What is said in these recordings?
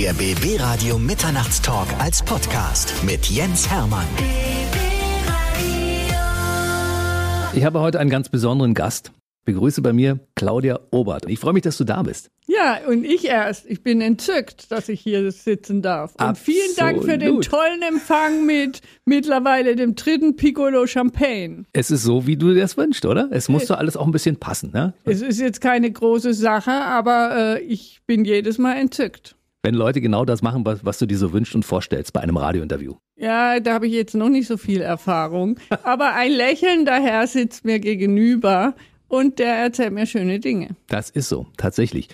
Der BB Radio Mitternachtstalk als Podcast mit Jens Hermann. Ich habe heute einen ganz besonderen Gast. Begrüße bei mir Claudia Obert. Ich freue mich, dass du da bist. Ja, und ich erst. Ich bin entzückt, dass ich hier sitzen darf. Und Absolut. vielen Dank für den tollen Empfang mit mittlerweile dem dritten Piccolo Champagne. Es ist so, wie du dir das wünschst, oder? Es muss doch alles auch ein bisschen passen, ne? Es ist jetzt keine große Sache, aber äh, ich bin jedes Mal entzückt. Wenn Leute genau das machen, was, was du dir so wünschst und vorstellst bei einem Radiointerview. Ja, da habe ich jetzt noch nicht so viel Erfahrung. aber ein lächelnder Herr sitzt mir gegenüber und der erzählt mir schöne Dinge. Das ist so, tatsächlich.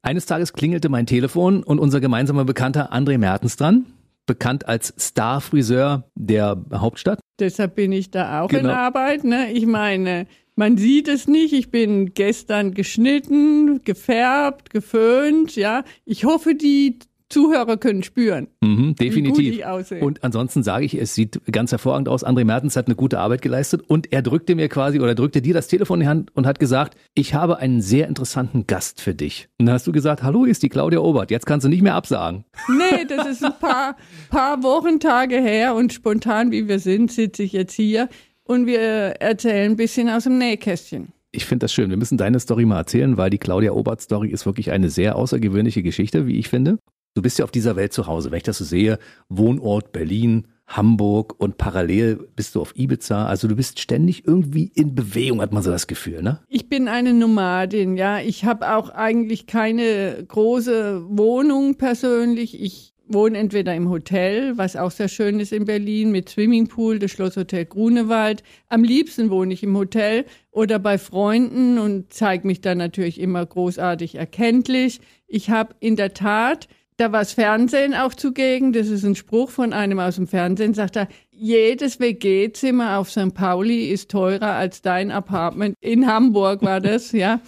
Eines Tages klingelte mein Telefon und unser gemeinsamer Bekannter André Mertens dran, bekannt als Star-Friseur der Hauptstadt. Deshalb bin ich da auch in Genau. Arbeit. Ne? Ich meine, man sieht es nicht. Ich bin gestern geschnitten, gefärbt, geföhnt. Ja, ich hoffe, die Zuhörer können spüren. Mhm, definitiv. Und ansonsten sage ich, es sieht ganz hervorragend aus. André Mertens hat eine gute Arbeit geleistet und er drückte mir quasi oder drückte dir das Telefon in die Hand und hat gesagt, ich habe einen sehr interessanten Gast für dich. Und dann hast du gesagt, hallo, ist die Claudia Obert. Jetzt kannst du nicht mehr absagen. Nee, das ist ein paar, paar Wochentage her und spontan wie wir sind, sitze ich jetzt hier und wir erzählen ein bisschen aus dem Nähkästchen. Ich finde das schön. Wir müssen deine Story mal erzählen, weil die Claudia Obert Story ist wirklich eine sehr außergewöhnliche Geschichte, wie ich finde. Du bist ja auf dieser Welt zu Hause. Wenn ich das so sehe, Wohnort Berlin, Hamburg und parallel bist du auf Ibiza. Also du bist ständig irgendwie in Bewegung, hat man so das Gefühl, ne? Ich bin eine Nomadin, ja. Ich habe auch eigentlich keine große Wohnung persönlich. Ich wohne entweder im Hotel, was auch sehr schön ist in Berlin, mit Swimmingpool, das Schlosshotel Grunewald. Am liebsten wohne ich im Hotel oder bei Freunden und zeige mich dann natürlich immer großartig erkenntlich. Ich habe in der Tat da war das Fernsehen auch zugegen. Das ist ein Spruch von einem aus dem Fernsehen. Sagt er, jedes WG-Zimmer auf St. Pauli ist teurer als dein Apartment. In Hamburg war das, ja.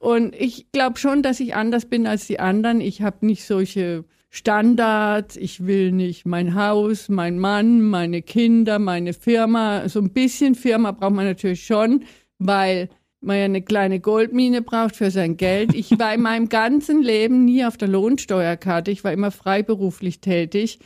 Und ich glaube schon, dass ich anders bin als die anderen. Ich habe nicht solche Standards. Ich will nicht mein Haus, mein Mann, meine Kinder, meine Firma. So ein bisschen Firma braucht man natürlich schon, weil man ja eine kleine Goldmine braucht für sein Geld. Ich war in meinem ganzen Leben nie auf der Lohnsteuerkarte. Ich war immer freiberuflich tätig.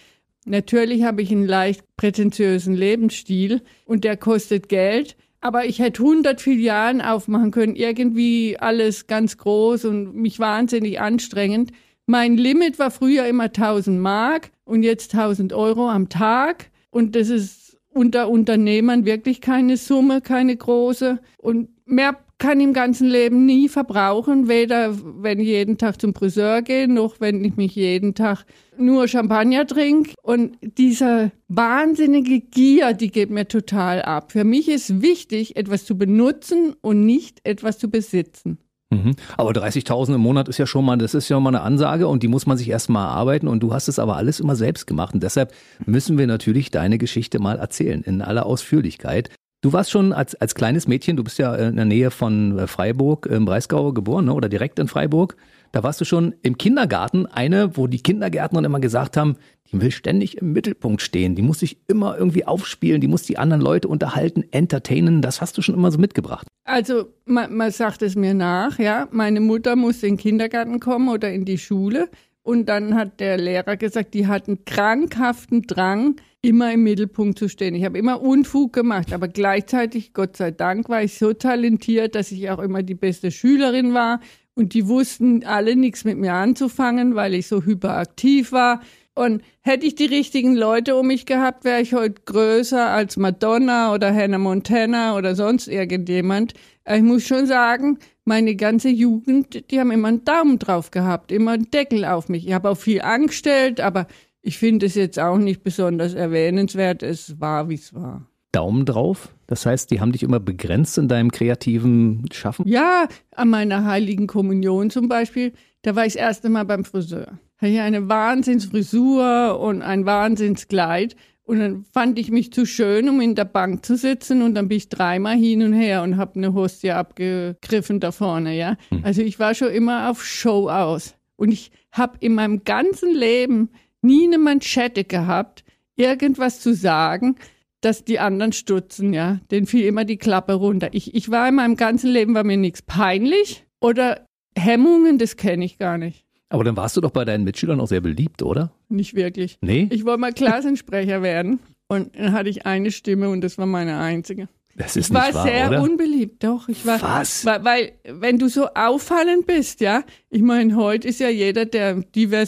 Natürlich habe ich einen leicht prätentiösen Lebensstil und der kostet Geld. Aber ich hätte 100 Filialen aufmachen können, irgendwie alles ganz groß und mich wahnsinnig anstrengend. Mein Limit war früher immer 1000 Mark und jetzt 1000 Euro am Tag. Und das ist unter Unternehmern wirklich keine Summe, keine große. Und mehr kann im ganzen Leben nie verbrauchen, weder wenn ich jeden Tag zum Friseur gehe, noch wenn ich mich jeden Tag nur Champagner trinke. Und diese wahnsinnige Gier, die geht mir total ab. Für mich ist wichtig, etwas zu benutzen und nicht etwas zu besitzen. Mhm. Aber 30.000 im Monat ist ja schon mal, das ist ja mal eine Ansage und die muss man sich erstmal erarbeiten und du hast es aber alles immer selbst gemacht und deshalb müssen wir natürlich deine Geschichte mal erzählen in aller Ausführlichkeit. Du warst schon als, als kleines Mädchen, du bist ja in der Nähe von äh, Freiburg im Breisgau geboren ne? oder direkt in Freiburg. Da warst du schon im Kindergarten eine, wo die Kindergärtner immer gesagt haben, die will ständig im Mittelpunkt stehen, die muss sich immer irgendwie aufspielen, die muss die anderen Leute unterhalten, entertainen. Das hast du schon immer so mitgebracht. Also man, man sagt es mir nach, ja. Meine Mutter musste in den Kindergarten kommen oder in die Schule. Und dann hat der Lehrer gesagt, die hat einen krankhaften Drang, immer im Mittelpunkt zu stehen. Ich habe immer Unfug gemacht, aber gleichzeitig, Gott sei Dank, war ich so talentiert, dass ich auch immer die beste Schülerin war. Und die wussten alle nichts mit mir anzufangen, weil ich so hyperaktiv war. Und hätte ich die richtigen Leute um mich gehabt, wäre ich heute größer als Madonna oder Hannah Montana oder sonst irgendjemand. Ich muss schon sagen, meine ganze Jugend, die haben immer einen Daumen drauf gehabt, immer einen Deckel auf mich. Ich habe auch viel angestellt, aber ich finde es jetzt auch nicht besonders erwähnenswert. Es war, wie es war. Daumen drauf. Das heißt, die haben dich immer begrenzt in deinem kreativen Schaffen. Ja, an meiner heiligen Kommunion zum Beispiel, da war ich das erste Mal beim Friseur. Ich eine Wahnsinnsfrisur und ein Wahnsinnskleid. Und dann fand ich mich zu schön, um in der Bank zu sitzen. Und dann bin ich dreimal hin und her und habe eine Hostie abgegriffen da vorne, ja. Also ich war schon immer auf Show aus. Und ich habe in meinem ganzen Leben nie eine Manschette gehabt, irgendwas zu sagen, dass die anderen stutzen, ja. Denen fiel immer die Klappe runter. Ich, ich war in meinem ganzen Leben, war mir nichts peinlich oder Hemmungen, das kenne ich gar nicht. Aber dann warst du doch bei deinen Mitschülern auch sehr beliebt, oder? Nicht wirklich. Nee? Ich wollte mal Klassensprecher werden und dann hatte ich eine Stimme und das war meine einzige. Das ist Ich war wahr, sehr oder? unbeliebt, doch. Ich war, Was? Weil, weil, wenn du so auffallend bist, ja, ich meine, heute ist ja jeder, der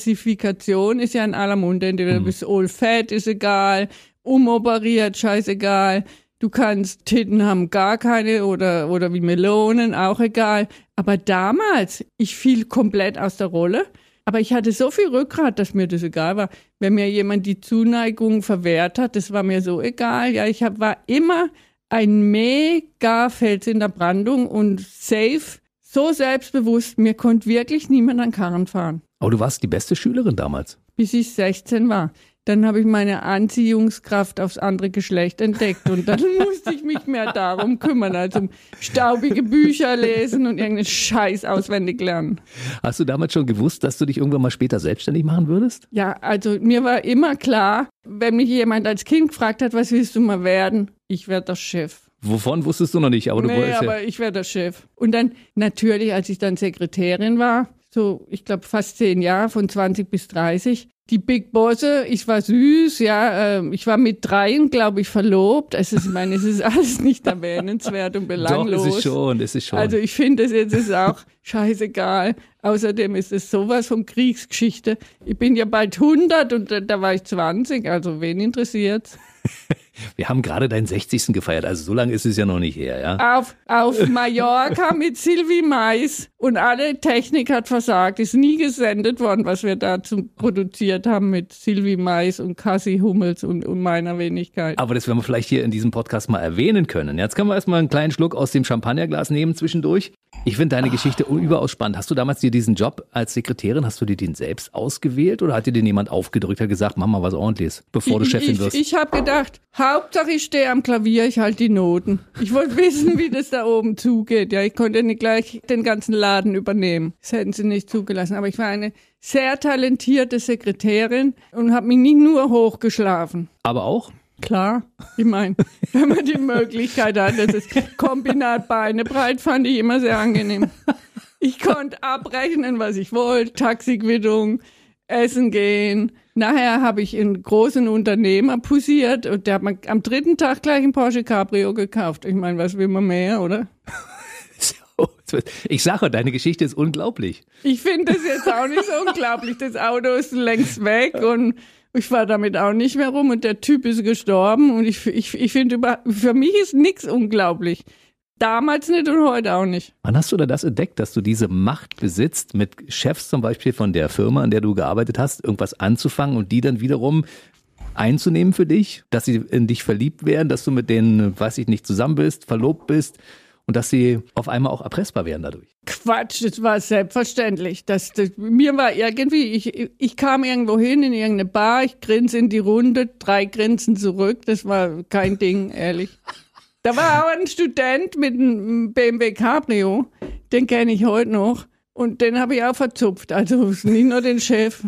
Diversifikation ist ja in aller Munde. Entweder Hm. du bist all fat, ist egal, umoperiert, scheißegal. Du kannst Titten haben, gar keine oder, oder wie Melonen, auch egal. Aber damals, ich fiel komplett aus der Rolle. Aber ich hatte so viel Rückgrat, dass mir das egal war. Wenn mir jemand die Zuneigung verwehrt hat, das war mir so egal. Ja, ich hab, war immer ein mega Fels in der Brandung und safe, so selbstbewusst, mir konnte wirklich niemand an Karren fahren, Aber du warst die beste Schülerin damals. bis ich 16 war. Dann habe ich meine Anziehungskraft aufs andere Geschlecht entdeckt und dann musste ich mich mehr darum kümmern, als um staubige Bücher lesen und irgendeinen Scheiß auswendig lernen. Hast du damals schon gewusst, dass du dich irgendwann mal später selbstständig machen würdest? Ja, also mir war immer klar, wenn mich jemand als Kind gefragt hat, was willst du mal werden? Ich werde der Chef. Wovon wusstest du noch nicht, aber du nee, wolltest ja. aber ich werde der Chef. Und dann natürlich, als ich dann Sekretärin war, so ich glaube fast zehn Jahre, von 20 bis 30, die Big Bosse, ich war süß, ja, ähm, ich war mit dreien, glaube ich, verlobt. Es ist, ich meine, es ist alles nicht erwähnenswert und Doch, belanglos. ist es schon, ist es schon. Also ich finde, das jetzt ist auch scheißegal. Außerdem ist es sowas von Kriegsgeschichte. Ich bin ja bald 100 und da, da war ich 20, also wen interessiert's? Wir haben gerade deinen 60. gefeiert, also so lange ist es ja noch nicht her, ja? Auf, auf Mallorca mit Sylvie Mais und alle Technik hat versagt. Ist nie gesendet worden, was wir dazu produziert haben mit Sylvie Mais und Cassie Hummels und, und meiner Wenigkeit. Aber das werden wir vielleicht hier in diesem Podcast mal erwähnen können. Jetzt können wir erstmal einen kleinen Schluck aus dem Champagnerglas nehmen zwischendurch. Ich finde deine Geschichte überaus spannend. Hast du damals dir diesen Job als Sekretärin, hast du dir den selbst ausgewählt oder hat dir den jemand aufgedrückt, hat gesagt, mach mal was ordentliches, bevor du ich, Chefin ich, wirst? Ich habe gedacht, Hauptsache ich stehe am Klavier, ich halte die Noten. Ich wollte wissen, wie das da oben zugeht. Ja, ich konnte nicht gleich den ganzen Laden übernehmen. Das hätten sie nicht zugelassen. Aber ich war eine sehr talentierte Sekretärin und habe mich nicht nur hochgeschlafen. Aber auch? Klar, ich meine, wenn man die Möglichkeit hat, das ist Kombinat Beine breit, fand ich immer sehr angenehm. Ich konnte abrechnen, was ich wollte, Taxiquittung, essen gehen. Nachher habe ich einen großen Unternehmer pussiert und der hat mir am dritten Tag gleich ein Porsche Cabrio gekauft. Ich meine, was will man mehr, oder? Ich sage, deine Geschichte ist unglaublich. Ich finde das jetzt auch nicht so unglaublich. Das Auto ist längst weg und ich fahre damit auch nicht mehr rum und der Typ ist gestorben und ich, ich, ich finde, für mich ist nichts unglaublich. Damals nicht und heute auch nicht. Wann hast du da das entdeckt, dass du diese Macht besitzt, mit Chefs zum Beispiel von der Firma, an der du gearbeitet hast, irgendwas anzufangen und die dann wiederum einzunehmen für dich, dass sie in dich verliebt werden, dass du mit denen, weiß ich nicht, zusammen bist, verlobt bist und dass sie auf einmal auch erpressbar werden dadurch? Quatsch, das war selbstverständlich. Das, das, mir war irgendwie, ich, ich kam irgendwo hin in irgendeine Bar, ich grinse in die Runde, drei Grinsen zurück. Das war kein Ding, ehrlich. Da war auch ein Student mit einem BMW Cabrio, den kenne ich heute noch. Und den habe ich auch verzupft. Also nicht nur den Chef.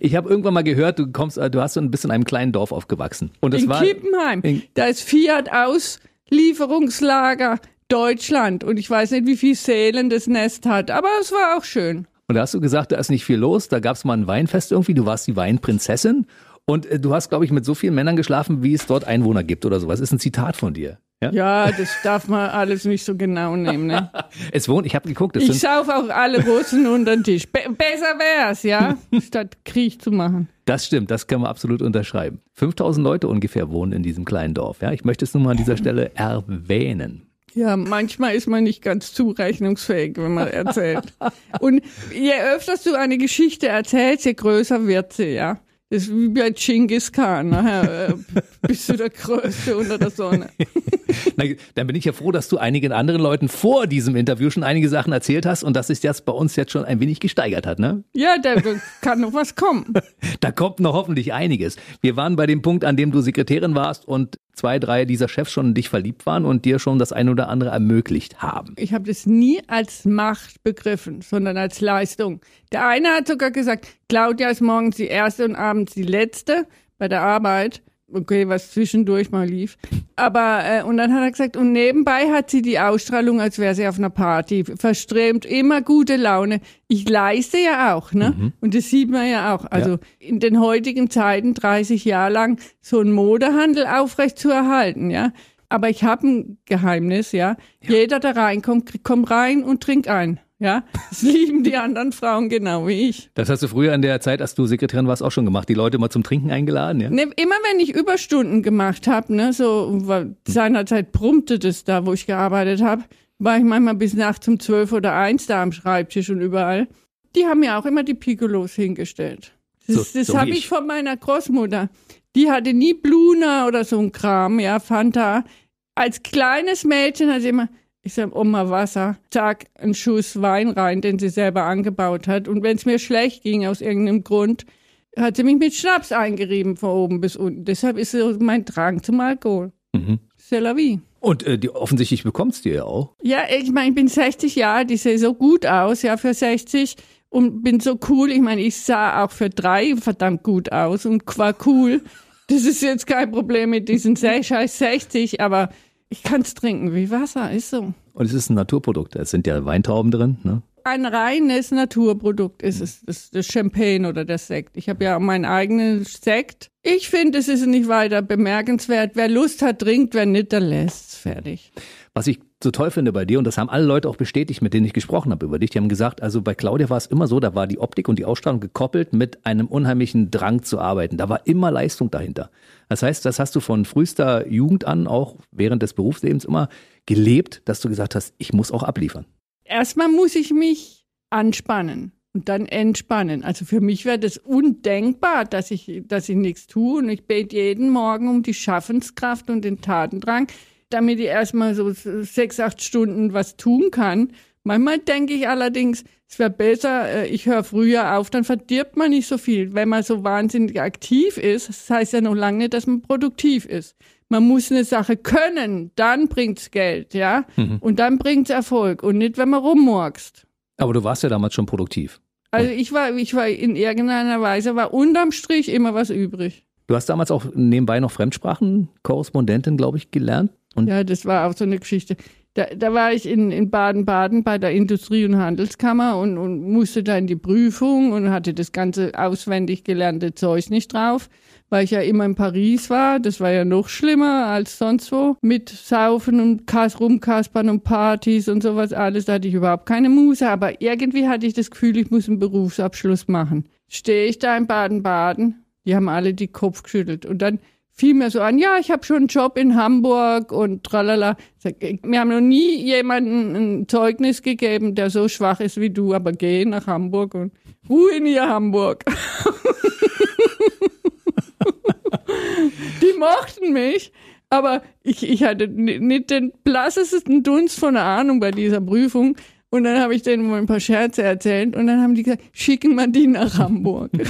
Ich habe irgendwann mal gehört, du kommst, äh, du hast so ein bisschen in einem kleinen Dorf aufgewachsen. Und das in war Kippenheim. da ist Fiat Auslieferungslager Deutschland. Und ich weiß nicht, wie viel Seelen das Nest hat. Aber es war auch schön. Und da hast du gesagt, da ist nicht viel los. Da gab es mal ein Weinfest irgendwie. Du warst die Weinprinzessin. Und äh, du hast, glaube ich, mit so vielen Männern geschlafen, wie es dort Einwohner gibt oder sowas. Ist ein Zitat von dir. Ja? Ja, das darf man alles nicht so genau nehmen. Ne? Es wohnt, ich habe geguckt, es Ich sauf auch alle Russen unter den Tisch. Be besser wär's, ja, statt Krieg zu machen. das stimmt, das können wir absolut unterschreiben. 5000 Leute ungefähr wohnen in diesem kleinen Dorf. Ja, ich möchte es nun mal an dieser Stelle erwähnen. Ja, manchmal ist man nicht ganz zurechnungsfähig, wenn man erzählt. Und je öfter du eine Geschichte erzählst, je größer wird sie, ja. Das ist wie bei Genghis Khan. Nachher äh, bist du der Größte unter der Sonne. Na, dann bin ich ja froh, dass du einigen anderen Leuten vor diesem Interview schon einige Sachen erzählt hast und dass sich das bei uns jetzt schon ein wenig gesteigert hat, ne? Ja, da kann noch was kommen. Da kommt noch hoffentlich einiges. Wir waren bei dem Punkt, an dem du Sekretärin warst und zwei, drei dieser Chefs schon in dich verliebt waren und dir schon das ein oder andere ermöglicht haben. Ich habe das nie als Macht begriffen, sondern als Leistung. Der eine hat sogar gesagt, Claudia ist morgens die erste und abends die letzte bei der Arbeit. Okay, was zwischendurch mal lief. Aber, äh, und dann hat er gesagt, und nebenbei hat sie die Ausstrahlung, als wäre sie auf einer Party. Verströmt, immer gute Laune. Ich leiste ja auch, ne? Mhm. Und das sieht man ja auch. Also ja. in den heutigen Zeiten, 30 Jahre lang, so einen Modehandel aufrecht zu erhalten, ja. Aber ich habe ein Geheimnis, ja? ja. Jeder, der reinkommt, kommt rein und trinkt ein. Ja, das lieben die anderen Frauen genau wie ich. Das hast du früher in der Zeit, als du Sekretärin warst, auch schon gemacht. Die Leute mal zum Trinken eingeladen, ja? Ne, immer wenn ich Überstunden gemacht habe, ne, so seinerzeit brummte das da, wo ich gearbeitet habe, war ich manchmal bis nachts um zwölf oder eins da am Schreibtisch und überall. Die haben mir auch immer die Piccolos hingestellt. Das, so, das so habe ich. ich von meiner Großmutter. Die hatte nie Bluna oder so ein Kram, ja, Fanta. Als kleines Mädchen hat sie immer, ich sag, Oma Wasser, zack, einen Schuss Wein rein, den sie selber angebaut hat. Und wenn es mir schlecht ging aus irgendeinem Grund, hat sie mich mit Schnaps eingerieben von oben bis unten. Deshalb ist so mein Drang zum Alkohol. Mhm. C'est la vie. Und äh, die, offensichtlich bekommst du ja auch. Ja, ich meine, ich bin 60 Jahre, die sehe so gut aus, ja, für 60 und bin so cool. Ich meine, ich sah auch für drei verdammt gut aus und war cool. Das ist jetzt kein Problem mit diesen scheiß 60, aber ich kann es trinken wie Wasser, ist so. Und es ist ein Naturprodukt. Es sind ja Weintauben drin, ne? Ein reines Naturprodukt ist es, das, das Champagne oder der Sekt. Ich habe ja meinen eigenen Sekt. Ich finde, es ist nicht weiter bemerkenswert. Wer Lust hat, trinkt, wer nicht, der lässt fertig. Was ich so toll finde bei dir, und das haben alle Leute auch bestätigt, mit denen ich gesprochen habe über dich, die haben gesagt, also bei Claudia war es immer so, da war die Optik und die Ausstrahlung gekoppelt mit einem unheimlichen Drang zu arbeiten. Da war immer Leistung dahinter. Das heißt, das hast du von frühester Jugend an, auch während des Berufslebens immer gelebt, dass du gesagt hast, ich muss auch abliefern. Erstmal muss ich mich anspannen und dann entspannen. Also für mich wäre das undenkbar, dass ich, dass ich nichts tue und ich bete jeden Morgen um die Schaffenskraft und den Tatendrang damit ich erstmal so sechs, acht Stunden was tun kann. Manchmal denke ich allerdings, es wäre besser, äh, ich höre früher auf, dann verdirbt man nicht so viel. Wenn man so wahnsinnig aktiv ist, das heißt ja noch lange nicht, dass man produktiv ist. Man muss eine Sache können, dann bringt's Geld, ja? Mhm. Und dann bringt's Erfolg und nicht, wenn man rummorkst. Aber du warst ja damals schon produktiv. Also ich war, ich war in irgendeiner Weise, war unterm Strich immer was übrig. Du hast damals auch nebenbei noch Fremdsprachenkorrespondentin, glaube ich, gelernt. Und ja, das war auch so eine Geschichte. Da, da war ich in, Baden-Baden bei der Industrie- und Handelskammer und, und musste da in die Prüfung und hatte das ganze auswendig gelernte Zeug nicht drauf, weil ich ja immer in Paris war. Das war ja noch schlimmer als sonst wo. Mit Saufen und Kas Rumkaspern und Partys und sowas alles. Da hatte ich überhaupt keine Muse. Aber irgendwie hatte ich das Gefühl, ich muss einen Berufsabschluss machen. Stehe ich da in Baden-Baden. Die haben alle die Kopf geschüttelt. Und dann fiel mir so an, ja, ich habe schon einen Job in Hamburg und tralala. Wir haben noch nie jemanden ein Zeugnis gegeben, der so schwach ist wie du, aber geh nach Hamburg und Ruhe in ihr Hamburg. Die mochten mich, aber ich, ich hatte nicht den blassesten Dunst von der Ahnung bei dieser Prüfung. Und dann habe ich denen mal ein paar Scherze erzählt und dann haben die gesagt, schicken wir die nach Hamburg.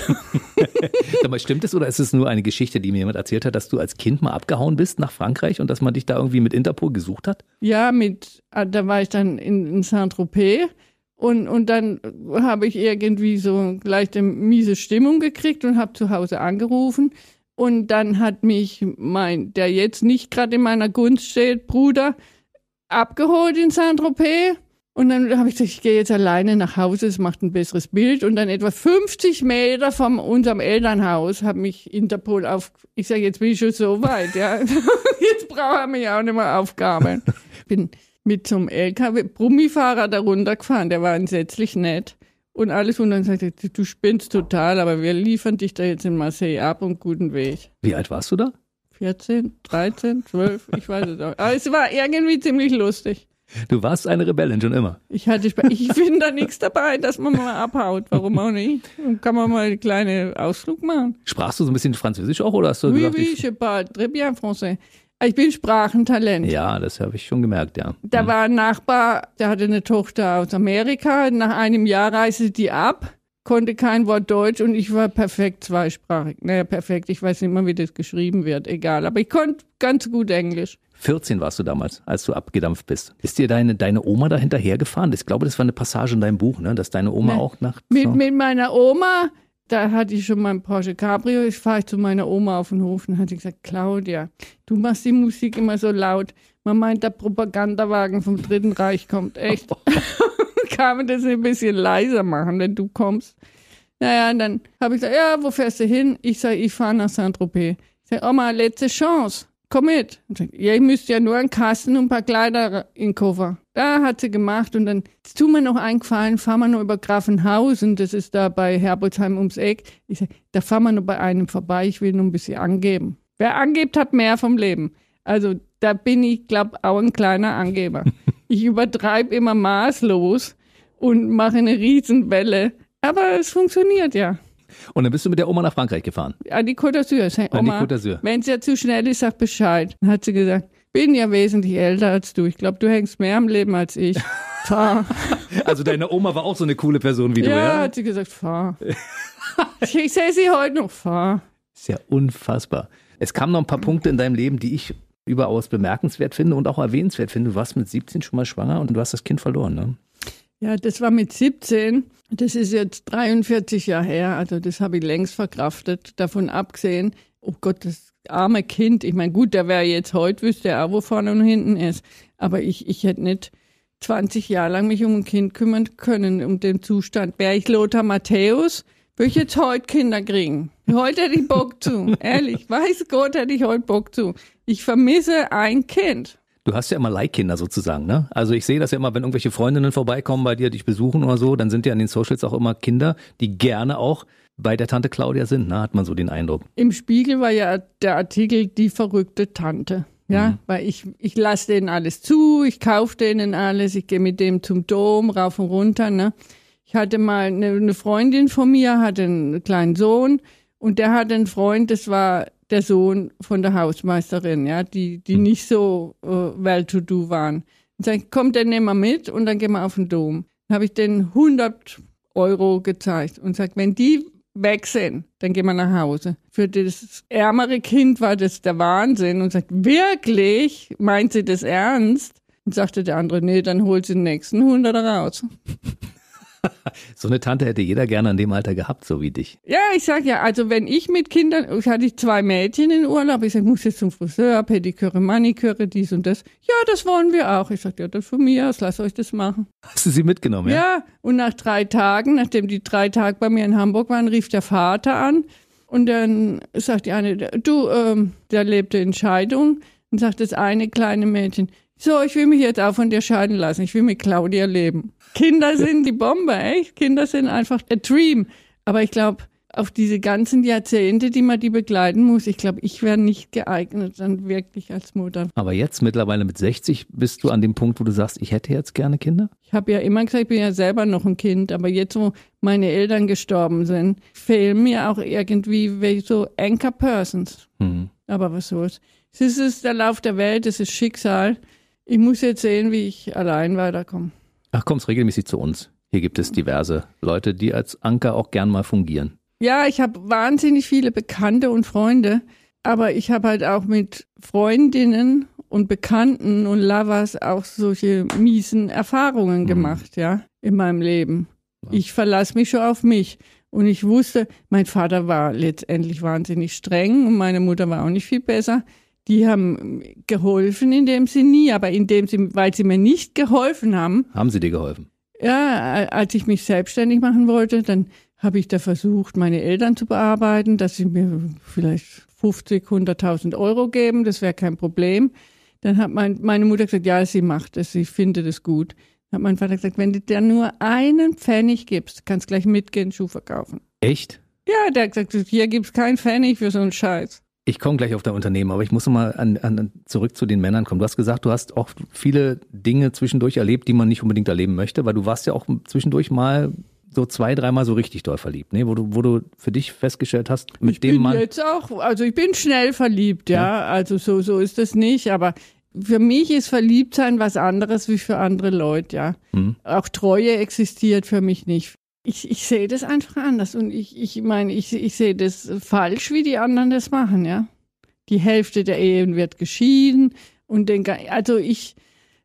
Aber stimmt es oder ist es nur eine Geschichte, die mir jemand erzählt hat, dass du als Kind mal abgehauen bist nach Frankreich und dass man dich da irgendwie mit Interpol gesucht hat? Ja, mit, ah, da war ich dann in, in Saint-Tropez und, und dann habe ich irgendwie so gleich eine miese Stimmung gekriegt und habe zu Hause angerufen. Und dann hat mich mein, der jetzt nicht gerade in meiner Gunst steht, Bruder, abgeholt in Saint-Tropez und dann habe ich gesagt, ich gehe jetzt alleine nach Hause, es macht ein besseres Bild. Und dann etwa 50 Meter von unserem Elternhaus hat mich Interpol auf. Ich sage, jetzt bin ich schon so weit, ja. Jetzt braucht er mich auch nicht mehr Aufgaben. Bin mit zum LKW-Brummifahrer da runtergefahren, der war entsetzlich nett. Und alles und dann sagte er, du spinnst total, aber wir liefern dich da jetzt in Marseille ab und guten Weg. Wie alt warst du da? 14, 13, 12, ich weiß es auch. Aber es war irgendwie ziemlich lustig. Du warst eine Rebellin schon immer. Ich hatte, ich finde da nichts dabei, dass man mal abhaut. Warum auch nicht? Und kann man mal einen kleinen Ausflug machen. Sprachst du so ein bisschen Französisch auch oder hast du oui, gesagt, oui, je parle très bien français. Ich bin Sprachentalent. Ja, das habe ich schon gemerkt, ja. Da war ein Nachbar, der hatte eine Tochter aus Amerika. Nach einem Jahr reiste die ab, konnte kein Wort Deutsch und ich war perfekt zweisprachig. Naja, perfekt, ich weiß nicht mal, wie das geschrieben wird, egal. Aber ich konnte ganz gut Englisch. 14 warst du damals, als du abgedampft bist. Ist dir deine, deine Oma da hinterhergefahren? Ich glaube, das war eine Passage in deinem Buch, ne? dass deine Oma nee. auch nach. Mit, mit meiner Oma, da hatte ich schon mein Porsche Cabrio, ich fahre zu meiner Oma auf den Hof und hat sie gesagt, Claudia, du machst die Musik immer so laut. Man meint, der Propagandawagen vom Dritten Reich kommt, echt. Kann man das ein bisschen leiser machen, wenn du kommst? Naja, und dann habe ich gesagt, ja, wo fährst du hin? Ich sage, ich fahre nach Saint-Tropez. Ich sage, Oma, letzte Chance komm mit. Und sagt, ja, ich müsste ja nur einen Kasten und ein paar Kleider in den Koffer. Da hat sie gemacht und dann tu mir noch eingefallen, fahren wir nur über Grafenhausen, das ist da bei Herbolzheim ums Eck. Ich sag, da fahren wir nur bei einem vorbei, ich will nur ein bisschen angeben. Wer angibt, hat mehr vom Leben. Also da bin ich, glaube auch ein kleiner Angeber. ich übertreibe immer maßlos und mache eine Riesenwelle. Aber es funktioniert ja. Und dann bist du mit der Oma nach Frankreich gefahren. An die Côte d'Azur. Oma, Côte d'Azur. Wenn es ja zu schnell ist, sag Bescheid. Dann hat sie gesagt, bin ja wesentlich älter als du. Ich glaube, du hängst mehr am Leben als ich. Fahr. Also deine Oma war auch so eine coole Person wie du, ja? Ja, hat sie gesagt, fahr. ich sehe sie heute noch, fahr. Ist ja unfassbar. Es kamen noch ein paar Punkte in deinem Leben, die ich überaus bemerkenswert finde und auch erwähnenswert finde. Du warst mit 17 schon mal schwanger und du hast das Kind verloren, ne? Ja, das war mit 17. Das ist jetzt 43 Jahre her. Also das habe ich längst verkraftet. Davon abgesehen, oh Gott, das arme Kind. Ich meine, gut, der wäre jetzt heute, wüsste er auch, wo vorne und hinten ist. Aber ich, ich hätte nicht 20 Jahre lang mich um ein Kind kümmern können, um den Zustand. Wäre ich Lothar Matthäus, würde ich jetzt heute Kinder kriegen. Heute hätte ich Bock zu. Ehrlich, weiß Gott, hätte ich heute Bock zu. Ich vermisse ein Kind. Du hast ja immer Leihkinder sozusagen, ne? Also ich sehe das ja immer, wenn irgendwelche Freundinnen vorbeikommen bei dir, dich besuchen oder so, dann sind ja an den Socials auch immer Kinder, die gerne auch bei der Tante Claudia sind, ne? Hat man so den Eindruck. Im Spiegel war ja der Artikel Die verrückte Tante. Ja, mhm. weil ich, ich lasse denen alles zu, ich kaufe denen alles, ich gehe mit dem zum Dom rauf und runter, ne? Ich hatte mal eine, eine Freundin von mir, hatte einen kleinen Sohn und der hatte einen Freund, das war der Sohn von der Hausmeisterin, ja, die, die hm. nicht so äh, well-to-do waren. Und sag kommt der nehmen wir mit und dann gehen wir auf den Dom. Dann habe ich den 100 Euro gezeigt und sagt, wenn die weg sind, dann gehen wir nach Hause. Für das ärmere Kind war das der Wahnsinn und sagt, wirklich? Meint sie das ernst? Und sagte der andere, nee, dann holt sie den nächsten 100 raus. so eine Tante hätte jeder gerne an dem Alter gehabt, so wie dich. Ja, ich sag ja, also wenn ich mit Kindern, ich hatte zwei Mädchen in Urlaub, ich sag, muss jetzt zum Friseur, Pediküre, Maniküre, dies und das. Ja, das wollen wir auch. Ich sag, ja, das von mir aus, lass euch das machen. Hast du sie mitgenommen, ja? Ja, und nach drei Tagen, nachdem die drei Tage bei mir in Hamburg waren, rief der Vater an und dann sagt die eine, du, ähm, der lebte in Scheidung und sagt das eine kleine Mädchen, so, ich will mich jetzt auch von dir scheiden lassen. Ich will mit Claudia leben. Kinder sind die Bombe, echt. Kinder sind einfach a dream. Aber ich glaube, auf diese ganzen Jahrzehnte, die man die begleiten muss, ich glaube, ich wäre nicht geeignet dann wirklich als Mutter. Aber jetzt mittlerweile mit 60 bist du an dem Punkt, wo du sagst, ich hätte jetzt gerne Kinder? Ich habe ja immer gesagt, ich bin ja selber noch ein Kind, aber jetzt, wo meine Eltern gestorben sind, fehlen mir auch irgendwie so Anchor Persons. Mhm. Aber was soll's. Es ist der Lauf der Welt, es ist Schicksal. Ich muss jetzt sehen, wie ich allein weiterkomme. Ach, kommst regelmäßig zu uns. Hier gibt es diverse Leute, die als Anker auch gern mal fungieren. Ja, ich habe wahnsinnig viele Bekannte und Freunde, aber ich habe halt auch mit Freundinnen und Bekannten und Lovers auch solche miesen Erfahrungen mhm. gemacht, ja, in meinem Leben. Ich verlasse mich schon auf mich. Und ich wusste, mein Vater war letztendlich wahnsinnig streng und meine Mutter war auch nicht viel besser. Die haben geholfen in dem sie nie, aber in dem sie, weil sie mir nicht geholfen haben. Haben sie dir geholfen? Ja, als ich mich selbstständig machen wollte, dann habe ich da versucht, meine Eltern zu bearbeiten, dass sie mir vielleicht 50, 100.000 Euro geben, das wäre kein Problem. Dann hat mein, meine Mutter gesagt, ja, sie macht es, sie findet es gut. Dann hat mein Vater gesagt, wenn du dir nur einen Pfennig gibst, kannst gleich mitgehen, Schuh verkaufen. Echt? Ja, der hat gesagt, hier gibt's keinen Pfennig für so einen Scheiß. Ich komme gleich auf dein Unternehmen, aber ich muss mal an, an, zurück zu den Männern kommen. Du hast gesagt, du hast auch viele Dinge zwischendurch erlebt, die man nicht unbedingt erleben möchte, weil du warst ja auch zwischendurch mal so zwei, dreimal so richtig doll verliebt, ne? wo du, wo du für dich festgestellt hast, mit ich dem Mann. Ich bin jetzt auch, also ich bin schnell verliebt, ja? ja. Also so, so ist das nicht, aber für mich ist Verliebtsein was anderes wie für andere Leute, ja. Mhm. Auch Treue existiert für mich nicht ich, ich sehe das einfach anders und ich, ich meine, ich, ich sehe das falsch, wie die anderen das machen, ja. Die Hälfte der Ehen wird geschieden und den, also ich,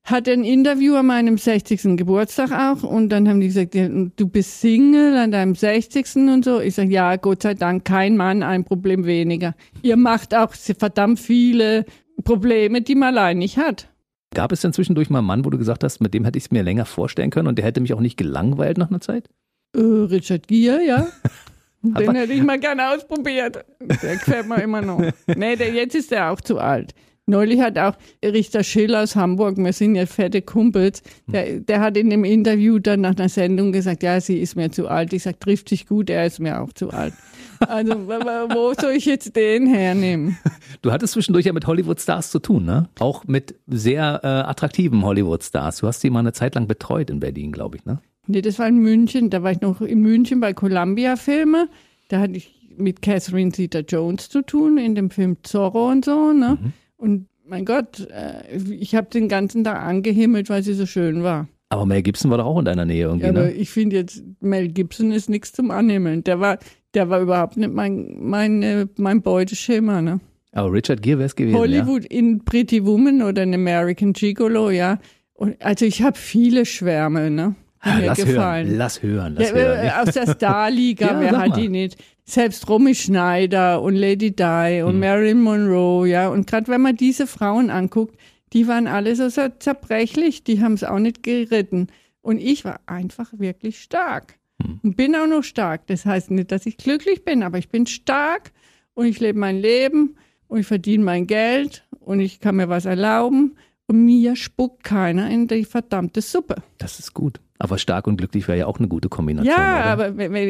hatte ein Interview an meinem 60. Geburtstag auch und dann haben die gesagt, du bist Single an deinem 60. und so. Ich sage, ja, Gott sei Dank, kein Mann, ein Problem weniger. Ihr macht auch verdammt viele Probleme, die man allein nicht hat. Gab es denn zwischendurch mal einen Mann, wo du gesagt hast, mit dem hätte ich es mir länger vorstellen können und der hätte mich auch nicht gelangweilt nach einer Zeit? Äh, Richard Gere, ja. Den hätte ich mal gerne ausprobiert. Der gefällt mir immer noch. Nee, der, jetzt ist der auch zu alt. Neulich hat auch Richter Schill aus Hamburg, wir sind ja fette Kumpels, der, der hat in dem Interview dann nach einer Sendung gesagt, ja, sie ist mir zu alt. Ich sage, trifft sich gut, er ist mir auch zu alt. Also wo soll ich jetzt den hernehmen? Du hattest zwischendurch ja mit Hollywood-Stars zu tun, ne? Auch mit sehr äh, attraktiven Hollywood-Stars. Du hast sie mal eine Zeit lang betreut in Berlin, glaube ich, ne? Nee, das war in München. Da war ich noch in München bei Columbia Filme. Da hatte ich mit Catherine Zeta-Jones zu tun in dem Film Zorro und so. Ne? Mhm. Und mein Gott, äh, ich habe den ganzen Tag angehimmelt, weil sie so schön war. Aber Mel Gibson war doch auch in deiner Nähe irgendwie, ja, aber ne? ich finde jetzt, Mel Gibson ist nichts zum Anhimmeln. Der war, der war überhaupt nicht mein, mein, mein Beuteschema, ne? Aber Richard Gere wäre es gewesen, Hollywood ja? in Pretty Woman oder in American Gigolo, ja. Und also ich habe viele Schwärme, ne? Hat lass gefallen. hören, lass hören, lass ja, hören. Äh, aus der Starliga, ja, wer hat die nicht? Selbst Romy Schneider und Lady Di und hm. Marilyn Monroe, ja. Und gerade wenn man diese Frauen anguckt, die waren alle so zerbrechlich, die haben es auch nicht geritten. Und ich war einfach wirklich stark. Hm. Und bin auch noch stark. Das heißt nicht, dass ich glücklich bin, aber ich bin stark und ich lebe mein Leben und ich verdiene mein Geld und ich kann mir was erlauben. Und mir spuckt keiner in die verdammte Suppe. Das ist gut. Aber stark und glücklich wäre ja auch eine gute Kombination. Ja, oder? aber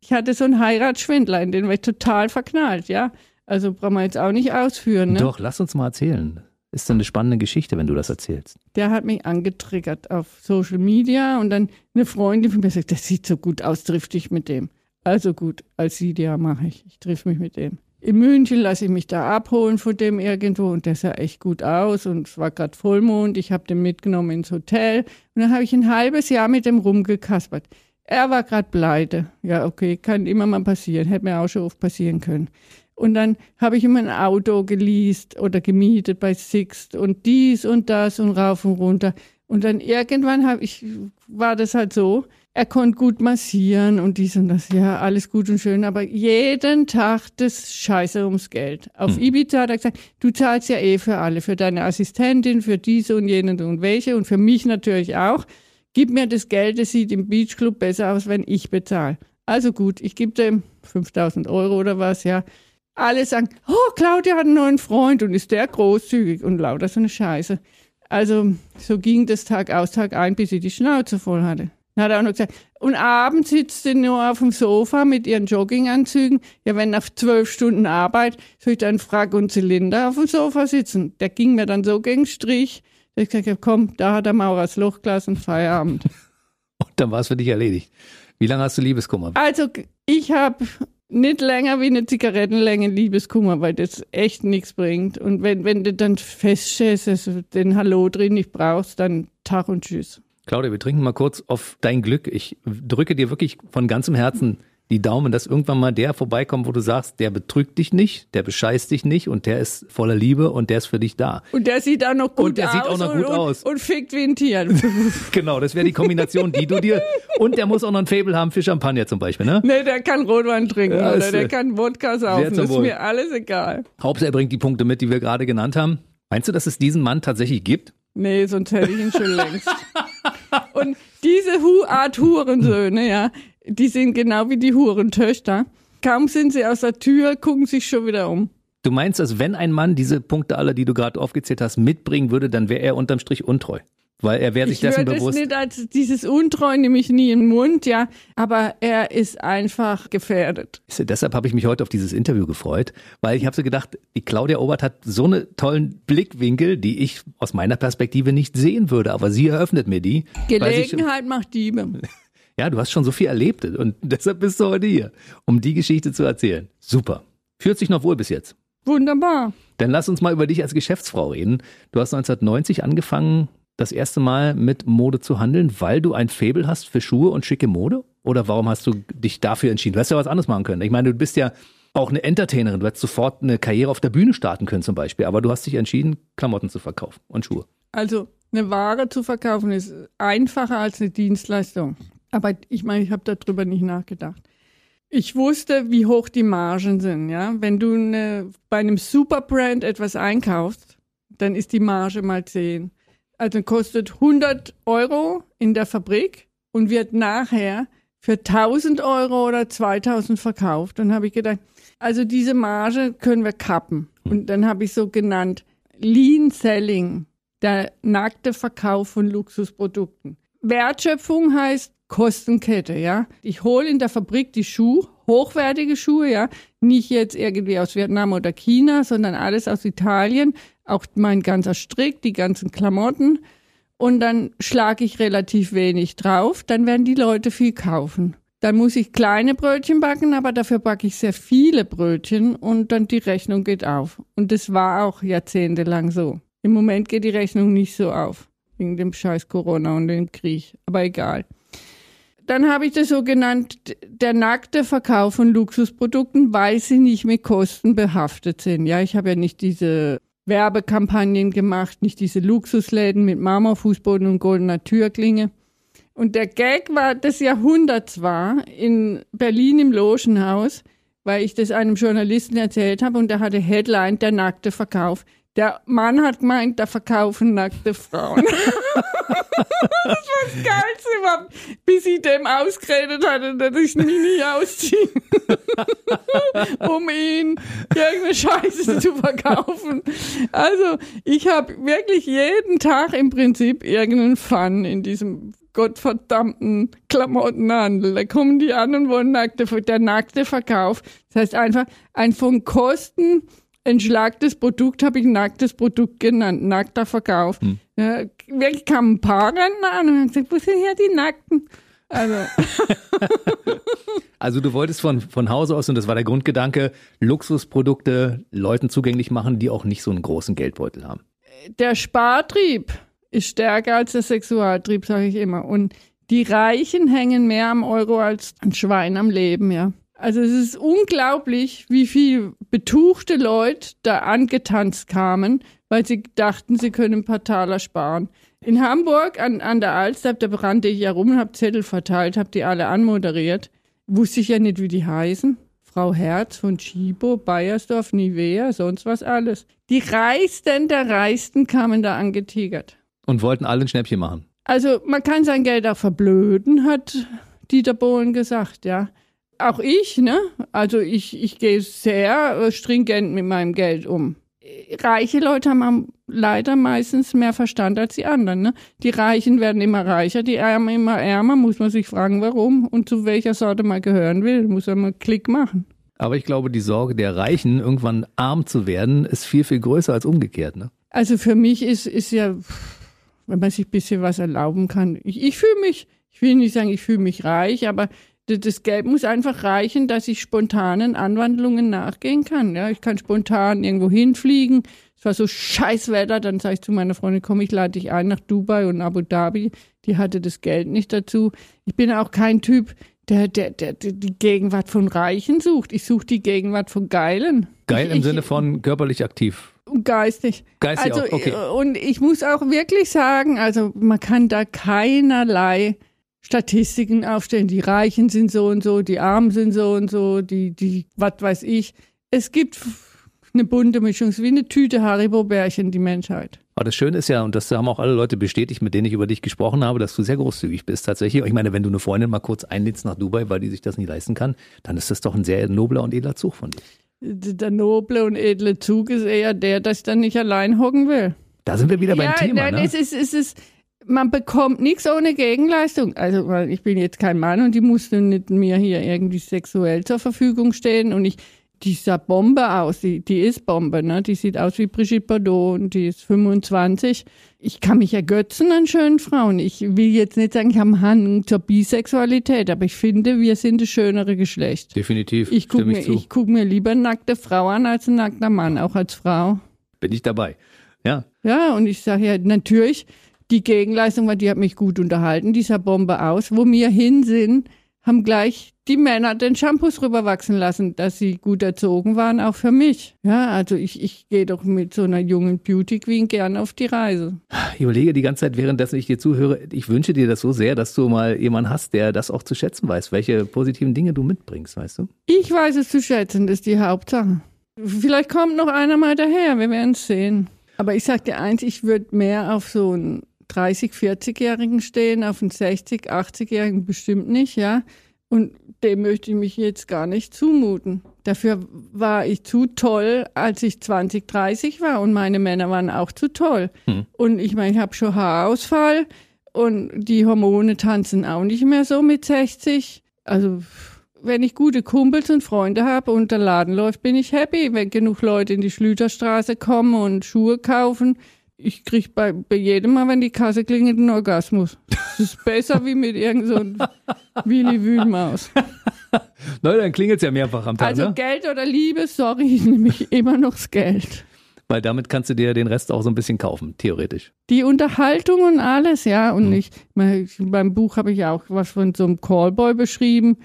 ich hatte so einen Heiratsschwindler, in den war ich total verknallt, ja. Also brauchen wir jetzt auch nicht ausführen. Ne? Doch, lass uns mal erzählen. Ist denn eine spannende Geschichte, wenn du das erzählst. Der hat mich angetriggert auf Social Media und dann eine Freundin von mir sagt, das sieht so gut aus, triff dich mit dem. Also gut, als sie ja mache ich. Ich triff mich mit dem in München lasse ich mich da abholen von dem irgendwo und der sah echt gut aus und es war gerade Vollmond. Ich habe den mitgenommen ins Hotel und dann habe ich ein halbes Jahr mit dem rumgekaspert. Er war gerade pleite. Ja, okay, kann immer mal passieren. Hätte mir auch schon oft passieren können. Und dann habe ich ihm ein Auto geleast oder gemietet bei Sixt und dies und das und rauf und runter. Und dann irgendwann habe ich, war das halt so, er konnte gut massieren und dies und das, ja, alles gut und schön, aber jeden Tag das Scheiße ums Geld. Auf hm. Ibiza hat er gesagt, du zahlst ja eh für alle, für deine Assistentin, für diese und jene und welche und für mich natürlich auch. Gib mir das Geld, das sieht im Beachclub besser aus, wenn ich bezahle. Also gut, ich gebe dem 5000 Euro oder was, ja. Alle sagen, oh, Claudia hat einen neuen Freund und ist der großzügig und lauter so eine Scheiße. Also so ging das Tag aus, Tag ein, bis ich die Schnauze voll hatte. Dann hat er auch noch gesagt, und abends sitzt sie nur auf dem Sofa mit ihren Jogginganzügen. Ja, wenn nach zwölf Stunden Arbeit, soll ich dann Frack und Zylinder auf dem Sofa sitzen? Der ging mir dann so gegen Strich, dass ich gesagt habe, komm, da hat er Maurers Lochglas und Feierabend. Und dann war es für dich erledigt. Wie lange hast du Liebeskummer? Also, ich habe nicht länger wie eine Zigarettenlänge Liebeskummer, weil das echt nichts bringt. Und wenn, wenn du dann feststellst, dass du den Hallo drin nicht brauchst, dann Tag und Tschüss. Claudia, wir trinken mal kurz auf dein Glück. Ich drücke dir wirklich von ganzem Herzen die Daumen, dass irgendwann mal der vorbeikommt, wo du sagst, der betrügt dich nicht, der bescheißt dich nicht und der ist voller Liebe und der ist für dich da. Und der sieht auch noch gut und der aus. Sieht auch noch gut und, aus. Und, und fickt wie ein Tier. genau, das wäre die Kombination, die du dir. Und der muss auch noch ein Fable haben für Champagner zum Beispiel, ne? Nee, der kann Rotwein trinken ja, oder der kann Wodka saufen. Das ist mir alles egal. Hauptsache er bringt die Punkte mit, die wir gerade genannt haben. Meinst du, dass es diesen Mann tatsächlich gibt? Nee, sonst hätte ich ihn schon längst. Und diese Hu Art Hurensöhne, ja, die sind genau wie die Hurentöchter. Kaum sind sie aus der Tür, gucken sich schon wieder um. Du meinst, dass wenn ein Mann diese Punkte alle, die du gerade aufgezählt hast, mitbringen würde, dann wäre er unterm Strich untreu? Weil er wäre sich ich dessen bewusst. Ich nicht als dieses Untreu nehme ich nie im Mund, ja. Aber er ist einfach gefährdet. Deshalb habe ich mich heute auf dieses Interview gefreut, weil ich habe so gedacht, die Claudia Obert hat so einen tollen Blickwinkel, die ich aus meiner Perspektive nicht sehen würde. Aber sie eröffnet mir die. Gelegenheit macht Diebe. Ja, du hast schon so viel erlebt und deshalb bist du heute hier, um die Geschichte zu erzählen. Super. Fühlt sich noch wohl bis jetzt. Wunderbar. Dann lass uns mal über dich als Geschäftsfrau reden. Du hast 1990 angefangen, das erste Mal mit Mode zu handeln, weil du ein Faible hast für Schuhe und schicke Mode? Oder warum hast du dich dafür entschieden? Du hättest ja was anderes machen können. Ich meine, du bist ja auch eine Entertainerin. Du hättest sofort eine Karriere auf der Bühne starten können zum Beispiel. Aber du hast dich entschieden, Klamotten zu verkaufen und Schuhe. Also Eine Ware zu verkaufen ist einfacher als eine Dienstleistung. Aber ich meine, ich habe darüber nicht nachgedacht. Ich wusste, wie hoch die Margen sind. Ja, wenn du eine, bei einem Superbrand etwas einkaufst, dann ist die Marge mal 10. Also kostet 100 Euro in der Fabrik und wird nachher für 1000 Euro oder 2000 verkauft. Dann habe ich gedacht, also diese Marge können wir kappen. Und dann habe ich so genannt Lean Selling, der nackte Verkauf von Luxusprodukten. Wertschöpfung heißt Kostenkette, ja. Ich hole in der Fabrik die Schuhe, hochwertige Schuhe, ja, nicht jetzt irgendwie aus Vietnam oder China, sondern alles aus Italien, auch mein ganzer Strick, die ganzen Klamotten und dann schlage ich relativ wenig drauf, dann werden die Leute viel kaufen. Dann muss ich kleine Brötchen backen, aber dafür backe ich sehr viele Brötchen und dann die Rechnung geht auf. Und das war auch jahrzehntelang so. Im Moment geht die Rechnung nicht so auf, wegen dem scheiß Corona und dem Krieg. Aber egal. Dann habe ich das so genannt, der nackte Verkauf von Luxusprodukten, weil sie nicht mit Kosten behaftet sind. Ja, ich habe ja nicht diese Werbekampagnen gemacht, nicht diese Luxusläden mit Marmorfußboden und goldener Türklinge. Und der Gag war des Jahrhunderts war in Berlin im Logenhaus, weil ich das einem Journalisten erzählt habe und der hatte Headline der nackte Verkauf. Der Mann hat gemeint, da verkaufen nackte Frauen. das war das Geilste überhaupt, bis ich dem ausgeredet hatte, dass ich mich nicht ausziehe, um ihn irgendeine Scheiße zu verkaufen. Also ich habe wirklich jeden Tag im Prinzip irgendeinen Fun in diesem gottverdammten Klamottenhandel. Da kommen die an und wollen nackte, der nackte Verkauf. Das heißt einfach ein von Kosten entschlagtes Produkt habe ich nacktes Produkt genannt, nackter Verkauf. Hm. Ja, wirklich kamen ein paar Rentner an und haben gesagt, wo sind hier die Nackten? Also. also du wolltest von, von Hause aus, und das war der Grundgedanke, Luxusprodukte Leuten zugänglich machen, die auch nicht so einen großen Geldbeutel haben. Der Spartrieb ist stärker als der Sexualtrieb, sage ich immer. Und die Reichen hängen mehr am Euro als ein Schwein am Leben, ja. Also es ist unglaublich, wie viel betuchte Leute da angetanzt kamen, weil sie dachten, sie können ein paar Taler sparen. In Hamburg an, an der Alster, da brannte ich ja rum und habe Zettel verteilt, habe die alle anmoderiert. Wusste ich ja nicht, wie die heißen. Frau Herz von Chibo, Bayersdorf, Nivea, sonst was alles. Die Reichsten der Reichsten kamen da angetigert. Und wollten alle ein Schnäppchen machen. Also man kann sein Geld auch verblöden, hat Dieter Bohlen gesagt, ja. Auch ich, ne? Also ich, ich gehe sehr äh, stringent mit meinem Geld um. Reiche Leute haben leider meistens mehr Verstand als die anderen. Ne? Die Reichen werden immer reicher, die Ärmer immer ärmer. Muss man sich fragen, warum und zu welcher Sorte man gehören will. Muss man mal Klick machen. Aber ich glaube, die Sorge der Reichen, irgendwann arm zu werden, ist viel, viel größer als umgekehrt. Ne? Also für mich ist, ist ja, wenn man sich ein bisschen was erlauben kann. Ich, ich fühle mich, ich will nicht sagen, ich fühle mich reich, aber das Geld muss einfach reichen, dass ich spontanen Anwandlungen nachgehen kann. Ja, ich kann spontan irgendwo hinfliegen. Es war so scheiß Wetter, dann sage ich zu meiner Freundin, komm, ich lade dich ein nach Dubai und Abu Dhabi. Die hatte das Geld nicht dazu. Ich bin auch kein Typ, der, der, der, der die Gegenwart von Reichen sucht. Ich suche die Gegenwart von Geilen. Geil im ich, Sinne von körperlich aktiv. Geistig. Geistig also, auch, okay. Und ich muss auch wirklich sagen, also man kann da keinerlei Statistiken aufstellen, die Reichen sind so und so, die Armen sind so und so, die, die, was weiß ich. Es gibt eine bunte Mischung, es ist wie eine Tüte Haribo-Bärchen, die Menschheit. Aber das Schöne ist ja, und das haben auch alle Leute bestätigt, mit denen ich über dich gesprochen habe, dass du sehr großzügig bist tatsächlich. Ich meine, wenn du eine Freundin mal kurz einlädst nach Dubai, weil die sich das nicht leisten kann, dann ist das doch ein sehr nobler und edler Zug von dir. Der noble und edle Zug ist eher der, dass ich dann nicht allein hocken will. Da sind wir wieder beim ja, Thema. Nein, ne? es ist, es ist, man bekommt nichts ohne Gegenleistung. Also, ich bin jetzt kein Mann und die mussten nicht mir hier irgendwie sexuell zur Verfügung stehen und ich, die sah Bombe aus, die, die ist Bombe, ne? Die sieht aus wie Brigitte Bardot und die ist 25. Ich kann mich ergötzen an schönen Frauen. Ich will jetzt nicht sagen, ich habe einen Hang zur Bisexualität, aber ich finde, wir sind das schönere Geschlecht. Definitiv. Ich gucke mir, ich guck mir lieber nackte Frau an als ein nackter Mann, auch als Frau. Bin ich dabei. Ja. Ja, und ich sage ja, natürlich, die Gegenleistung war, die hat mich gut unterhalten, dieser Bombe aus. Wo wir hin sind, haben gleich die Männer den Shampoos rüberwachsen lassen, dass sie gut erzogen waren, auch für mich. Ja, also ich, ich gehe doch mit so einer jungen Beauty Queen gern auf die Reise. Ich überlege die ganze Zeit, währenddessen ich dir zuhöre, ich wünsche dir das so sehr, dass du mal jemanden hast, der das auch zu schätzen weiß, welche positiven Dinge du mitbringst, weißt du? Ich weiß es zu schätzen, das ist die Hauptsache. Vielleicht kommt noch einer mal daher, wir werden es sehen. Aber ich sag dir eins, ich würde mehr auf so einen 30, 40-Jährigen stehen, auf einen 60, 80-Jährigen bestimmt nicht, ja. Und dem möchte ich mich jetzt gar nicht zumuten. Dafür war ich zu toll, als ich 20, 30 war und meine Männer waren auch zu toll. Hm. Und ich meine, ich habe schon Haarausfall und die Hormone tanzen auch nicht mehr so mit 60. Also wenn ich gute Kumpels und Freunde habe und der Laden läuft, bin ich happy. Wenn genug Leute in die Schlüterstraße kommen und Schuhe kaufen, ich kriege bei, bei jedem Mal, wenn die Kasse klingelt, einen Orgasmus. Das ist besser wie mit irgendeinem so Willi Wühlmaus. Na, dann klingelt es ja mehrfach am Tag. Also ne? Geld oder Liebe, sorry, ich nehme immer noch das Geld. Weil damit kannst du dir den Rest auch so ein bisschen kaufen, theoretisch. Die Unterhaltung und alles, ja. Und hm. ich, mein, beim Buch habe ich auch was von so einem Callboy beschrieben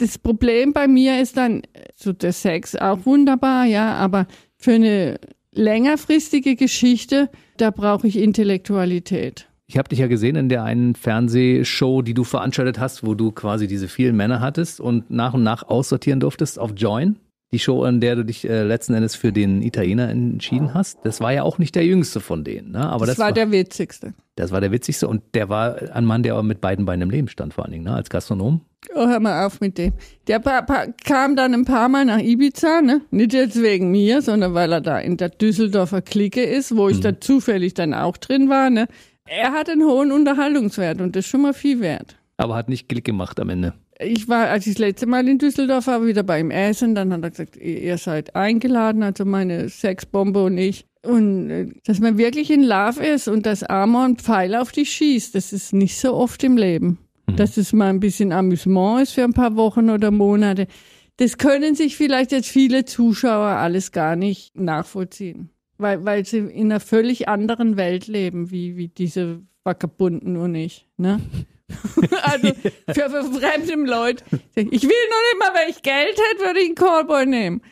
das Problem bei mir ist dann, so der Sex auch wunderbar, ja, aber für eine längerfristige Geschichte, da brauche ich Intellektualität. Ich habe dich ja gesehen in der einen Fernsehshow, die du veranstaltet hast, wo du quasi diese vielen Männer hattest und nach und nach aussortieren durftest auf Join. Die Show, in der du dich äh, letzten Endes für den Italiener entschieden hast, das war ja auch nicht der jüngste von denen. Ne? Aber das, das war, war der witzigste. Das war der witzigste und der war ein Mann, der aber mit beiden Beinen im Leben stand, vor allen Dingen, ne? als Gastronom. Oh, hör mal auf mit dem. Der pa pa kam dann ein paar Mal nach Ibiza, ne? Nicht jetzt wegen mir, sondern weil er da in der Düsseldorfer Clique ist, wo ich mhm. da zufällig dann auch drin war, ne? Er hat einen hohen Unterhaltungswert und das ist schon mal viel wert. Aber hat nicht Klick gemacht am Ende. Ich war, als ich das letzte Mal in Düsseldorf war, wieder bei ihm essen, dann hat er gesagt, ihr seid eingeladen, also meine Sexbombe und ich. Und äh, dass man wirklich in Love ist und dass Amor Pfeil auf dich schießt, das ist nicht so oft im Leben. Mhm. Dass es mal ein bisschen Amüsement ist für ein paar Wochen oder Monate. Das können sich vielleicht jetzt viele Zuschauer alles gar nicht nachvollziehen. Weil, weil sie in einer völlig anderen Welt leben, wie, wie diese Vagabunden und ich. Ne? also für, für fremde Leute. Ich will noch nicht mal, wenn ich Geld hätte, würde ich einen Callboy nehmen.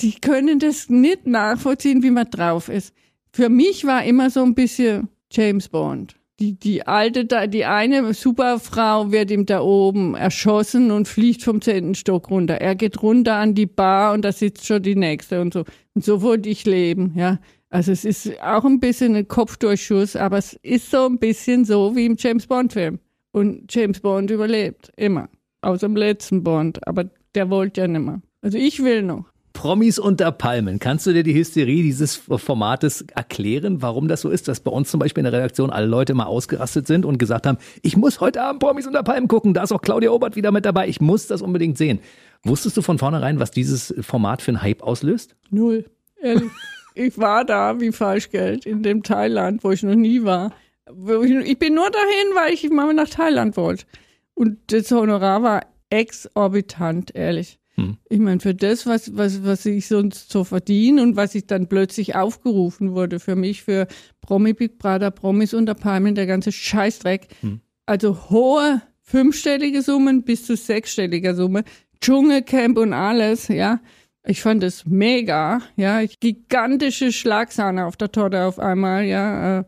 Die können das nicht nachvollziehen, wie man drauf ist. Für mich war immer so ein bisschen James Bond. Die, die alte, die eine Superfrau wird ihm da oben erschossen und fliegt vom zehnten Stock runter. Er geht runter an die Bar und da sitzt schon die nächste und so. Und so wollte ich leben, ja. Also es ist auch ein bisschen ein Kopfdurchschuss, aber es ist so ein bisschen so wie im James Bond Film. Und James Bond überlebt. Immer. Außer dem letzten Bond. Aber der wollte ja nicht mehr. Also ich will noch. Promis unter Palmen. Kannst du dir die Hysterie dieses Formates erklären, warum das so ist, dass bei uns zum Beispiel in der Redaktion alle Leute mal ausgerastet sind und gesagt haben, ich muss heute Abend Promis unter Palmen gucken, da ist auch Claudia Obert wieder mit dabei, ich muss das unbedingt sehen. Wusstest du von vornherein, was dieses Format für einen Hype auslöst? Null. Ehrlich. ich war da wie Falschgeld in dem Thailand, wo ich noch nie war. Ich bin nur dahin, weil ich mal nach Thailand wollte. Und das Honorar war exorbitant, ehrlich. Hm. Ich meine, für das, was, was, was ich sonst so verdiene und was ich dann plötzlich aufgerufen wurde für mich, für Promi Big Brother, Promis unter Palmen, der ganze Scheißdreck. Hm. Also hohe fünfstellige Summen bis zu sechsstelliger Summe, Dschungelcamp und alles, ja. Ich fand es mega, ja. Gigantische Schlagsahne auf der Torte auf einmal, ja.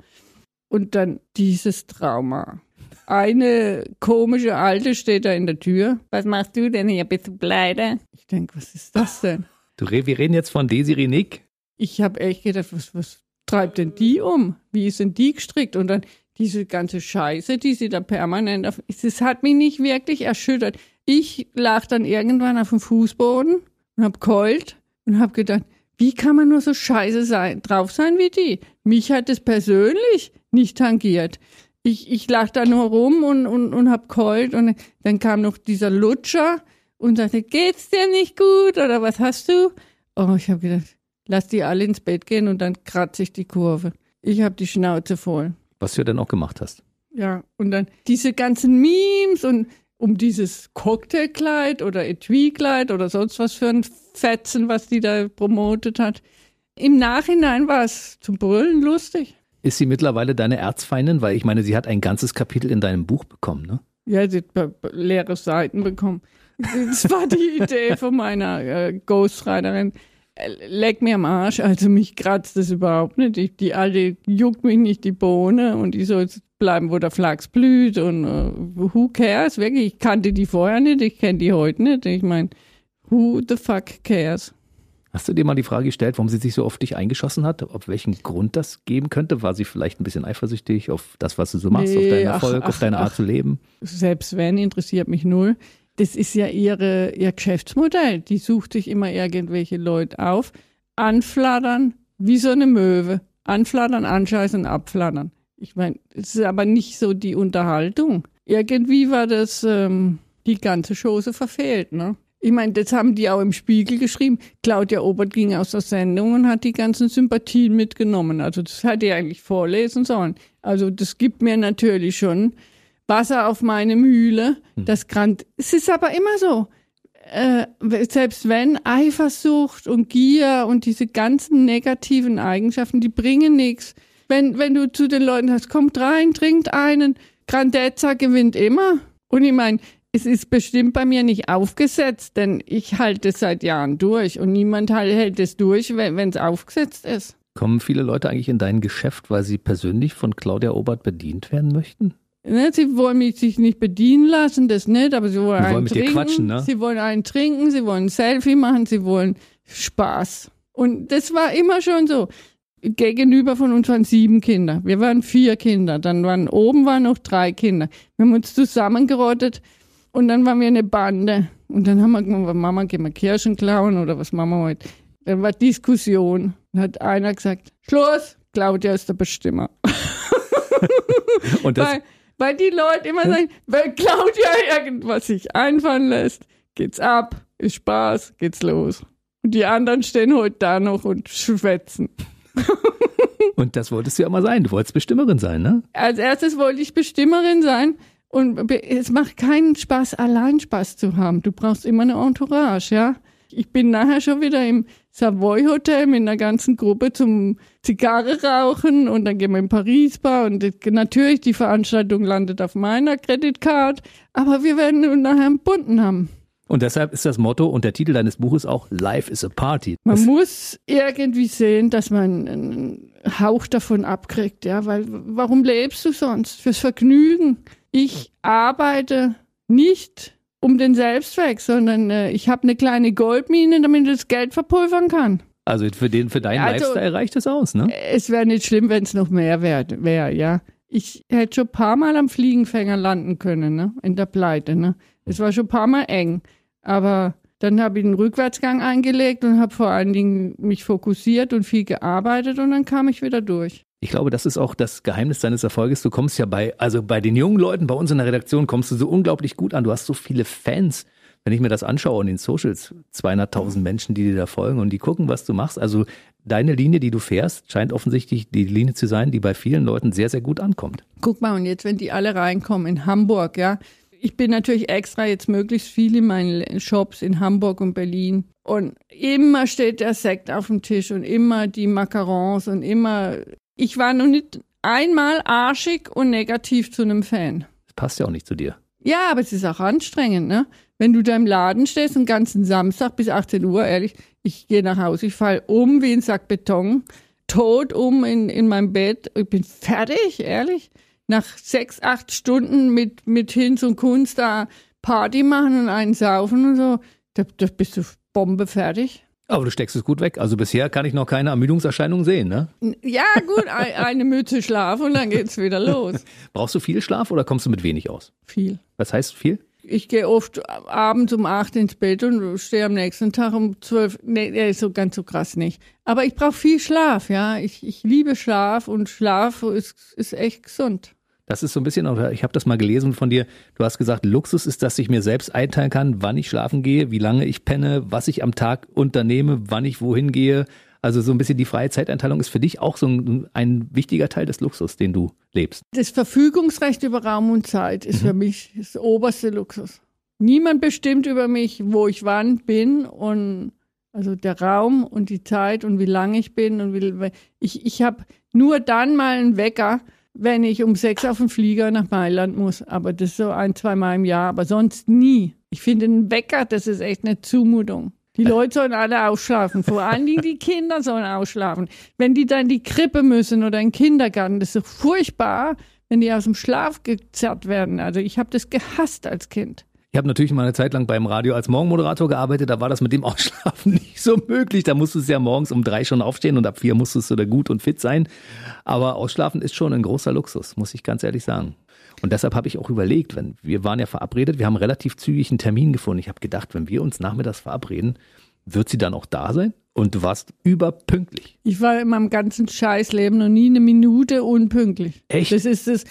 Und dann dieses Trauma. Eine komische Alte steht da in der Tür. Was machst du denn hier? Bist du pleite? Ich denke, was ist das denn? Du, wir reden jetzt von Desiree Nick. Ich habe echt gedacht, was, was treibt denn die um? Wie ist denn die gestrickt? Und dann diese ganze Scheiße, die sie da permanent auf. Das hat mich nicht wirklich erschüttert. Ich lag dann irgendwann auf dem Fußboden und hab keult und hab gedacht, wie kann man nur so scheiße sein, drauf sein wie die? Mich hat es persönlich nicht tangiert. Ich, ich lag da nur rum und, und, und hab keult und dann kam noch dieser Lutscher und sagte, geht's dir nicht gut oder was hast du? Oh, ich habe gedacht, lass die alle ins Bett gehen und dann kratze ich die Kurve. Ich habe die Schnauze voll. Was du dann auch gemacht hast. Ja, und dann diese ganzen Memes und um dieses Cocktailkleid oder Etui-Kleid oder sonst was für ein Fetzen, was die da promotet hat. Im Nachhinein war es zum Brüllen lustig. Ist sie mittlerweile deine Erzfeindin? Weil ich meine, sie hat ein ganzes Kapitel in deinem Buch bekommen, ne? Ja, sie hat leere Seiten bekommen. Das war die Idee von meiner äh, Ghostwriterin. Äh, leck mir am Arsch, also mich kratzt das überhaupt nicht. Ich, die alte juckt mich nicht die Bohne und ich soll jetzt bleiben, wo der Flachs blüht und uh, who cares? Wirklich, ich kannte die vorher nicht, ich kenne die heute nicht. Ich meine, who the fuck cares? Hast du dir mal die Frage gestellt, warum sie sich so oft dich eingeschossen hat? Auf welchen Grund das geben könnte? War sie vielleicht ein bisschen eifersüchtig auf das, was du so machst, nee, auf deinen Erfolg, ach, auf deine ach, Art zu leben? Selbst wenn, interessiert mich null. Das ist ja ihre, ihr Geschäftsmodell. Die sucht sich immer irgendwelche Leute auf, anflattern, wie so eine Möwe. Anflattern, anscheißen, abflattern. Ich meine, es ist aber nicht so die Unterhaltung. Irgendwie war das ähm, die ganze Chose verfehlt, ne? Ich meine, das haben die auch im Spiegel geschrieben. Claudia Obert ging aus der Sendung und hat die ganzen Sympathien mitgenommen. Also das hätte ich eigentlich vorlesen sollen. Also das gibt mir natürlich schon Wasser auf meine Mühle. Hm. Das Grand es ist aber immer so. Äh, selbst wenn Eifersucht und Gier und diese ganzen negativen Eigenschaften, die bringen nichts. Wenn, wenn du zu den Leuten sagst, kommt rein, trinkt einen, Grandezza gewinnt immer. Und ich meine, es ist bestimmt bei mir nicht aufgesetzt, denn ich halte es seit Jahren durch und niemand hält es durch, wenn es aufgesetzt ist. Kommen viele Leute eigentlich in dein Geschäft, weil sie persönlich von Claudia Obert bedient werden möchten? Ne, sie wollen mich sich nicht bedienen lassen, das nicht, aber sie wollen, sie einen wollen mit trinken. Dir quatschen, ne? Sie wollen einen trinken, sie wollen ein Selfie machen, sie wollen Spaß. Und das war immer schon so. Gegenüber von uns waren sieben Kinder. Wir waren vier Kinder. Dann waren oben waren noch drei Kinder. Wir haben uns zusammengerottet und dann waren wir eine Bande. Und dann haben wir gesagt, Mama, gehen wir Kirschen klauen oder was machen wir heute? Dann war Diskussion. Dann hat einer gesagt, Schluss, Claudia ist der Bestimmer. und das weil, weil die Leute immer sagen, wenn Claudia irgendwas sich einfallen lässt, geht's ab, ist Spaß, geht's los. Und die anderen stehen heute da noch und schwätzen. und das wolltest du ja mal sein. Du wolltest Bestimmerin sein, ne? Als erstes wollte ich Bestimmerin sein. Und es macht keinen Spaß, allein Spaß zu haben. Du brauchst immer eine Entourage, ja. Ich bin nachher schon wieder im Savoy Hotel mit einer ganzen Gruppe zum Zigarre rauchen und dann gehen wir in Paris Bar und natürlich die Veranstaltung landet auf meiner Creditcard, aber wir werden nachher einen bunten haben. Und deshalb ist das Motto und der Titel deines Buches auch Life is a Party. Man das muss irgendwie sehen, dass man einen Hauch davon abkriegt, ja, weil warum lebst du sonst? Fürs Vergnügen ich arbeite nicht um den Selbstzweck, sondern äh, ich habe eine kleine Goldmine, damit ich das Geld verpulvern kann. Also für den, für deinen also, Lifestyle reicht das aus, ne? Es wäre nicht schlimm, wenn es noch mehr wäre, wär, ja. Ich hätte schon ein paar Mal am Fliegenfänger landen können, ne? In der Pleite, ne? Es war schon ein paar Mal eng. Aber dann habe ich einen Rückwärtsgang eingelegt und habe vor allen Dingen mich fokussiert und viel gearbeitet und dann kam ich wieder durch. Ich glaube, das ist auch das Geheimnis deines Erfolges. Du kommst ja bei, also bei den jungen Leuten bei uns in der Redaktion kommst du so unglaublich gut an. Du hast so viele Fans. Wenn ich mir das anschaue in den Socials, 200.000 Menschen, die dir da folgen und die gucken, was du machst. Also deine Linie, die du fährst, scheint offensichtlich die Linie zu sein, die bei vielen Leuten sehr, sehr gut ankommt. Guck mal, und jetzt, wenn die alle reinkommen in Hamburg, ja, ich bin natürlich extra jetzt möglichst viel in meinen Shops in Hamburg und Berlin. Und immer steht der Sekt auf dem Tisch und immer die Macarons und immer ich war noch nicht einmal arschig und negativ zu einem Fan. Das passt ja auch nicht zu dir. Ja, aber es ist auch anstrengend, ne? Wenn du da im Laden stehst, den ganzen Samstag bis 18 Uhr, ehrlich, ich gehe nach Hause, ich fall um wie ein Sack Beton, tot um in, in meinem Bett, ich bin fertig, ehrlich. Nach sechs, acht Stunden mit, mit Hinz und Kunst da Party machen und einen saufen und so, da, da bist du Bombe fertig. Aber du steckst es gut weg. Also bisher kann ich noch keine Ermüdungserscheinungen sehen, ne? Ja, gut, eine Mütze Schlaf und dann geht's wieder los. Brauchst du viel Schlaf oder kommst du mit wenig aus? Viel. Was heißt viel? Ich gehe oft abends um acht ins Bett und stehe am nächsten Tag um zwölf. Nee, so ganz so krass nicht. Aber ich brauche viel Schlaf, ja. Ich, ich liebe Schlaf und Schlaf ist, ist echt gesund. Das ist so ein bisschen, ich habe das mal gelesen von dir. Du hast gesagt, Luxus ist, dass ich mir selbst einteilen kann, wann ich schlafen gehe, wie lange ich penne, was ich am Tag unternehme, wann ich wohin gehe. Also so ein bisschen die freie Zeiteinteilung ist für dich auch so ein, ein wichtiger Teil des Luxus, den du lebst. Das Verfügungsrecht über Raum und Zeit ist mhm. für mich das oberste Luxus. Niemand bestimmt über mich, wo ich wann bin und also der Raum und die Zeit und wie lange ich bin und wie, ich, ich habe nur dann mal einen Wecker, wenn ich um sechs auf den Flieger nach Mailand muss. Aber das so ein, zwei Mal im Jahr, aber sonst nie. Ich finde einen Wecker, das ist echt eine Zumutung. Die Leute sollen alle ausschlafen. Vor allen Dingen die Kinder sollen ausschlafen. Wenn die dann in die Krippe müssen oder in den Kindergarten, das ist so furchtbar, wenn die aus dem Schlaf gezerrt werden. Also ich habe das gehasst als Kind. Ich habe natürlich mal eine Zeit lang beim Radio als Morgenmoderator gearbeitet, da war das mit dem Ausschlafen nicht so möglich. Da musstest du ja morgens um drei schon aufstehen und ab vier musstest du da gut und fit sein. Aber Ausschlafen ist schon ein großer Luxus, muss ich ganz ehrlich sagen. Und deshalb habe ich auch überlegt, wenn wir waren ja verabredet, wir haben relativ zügig einen Termin gefunden. Ich habe gedacht, wenn wir uns nachmittags verabreden, wird sie dann auch da sein? Und du warst überpünktlich. Ich war in meinem ganzen Scheißleben noch nie eine Minute unpünktlich. Echt? Das ist das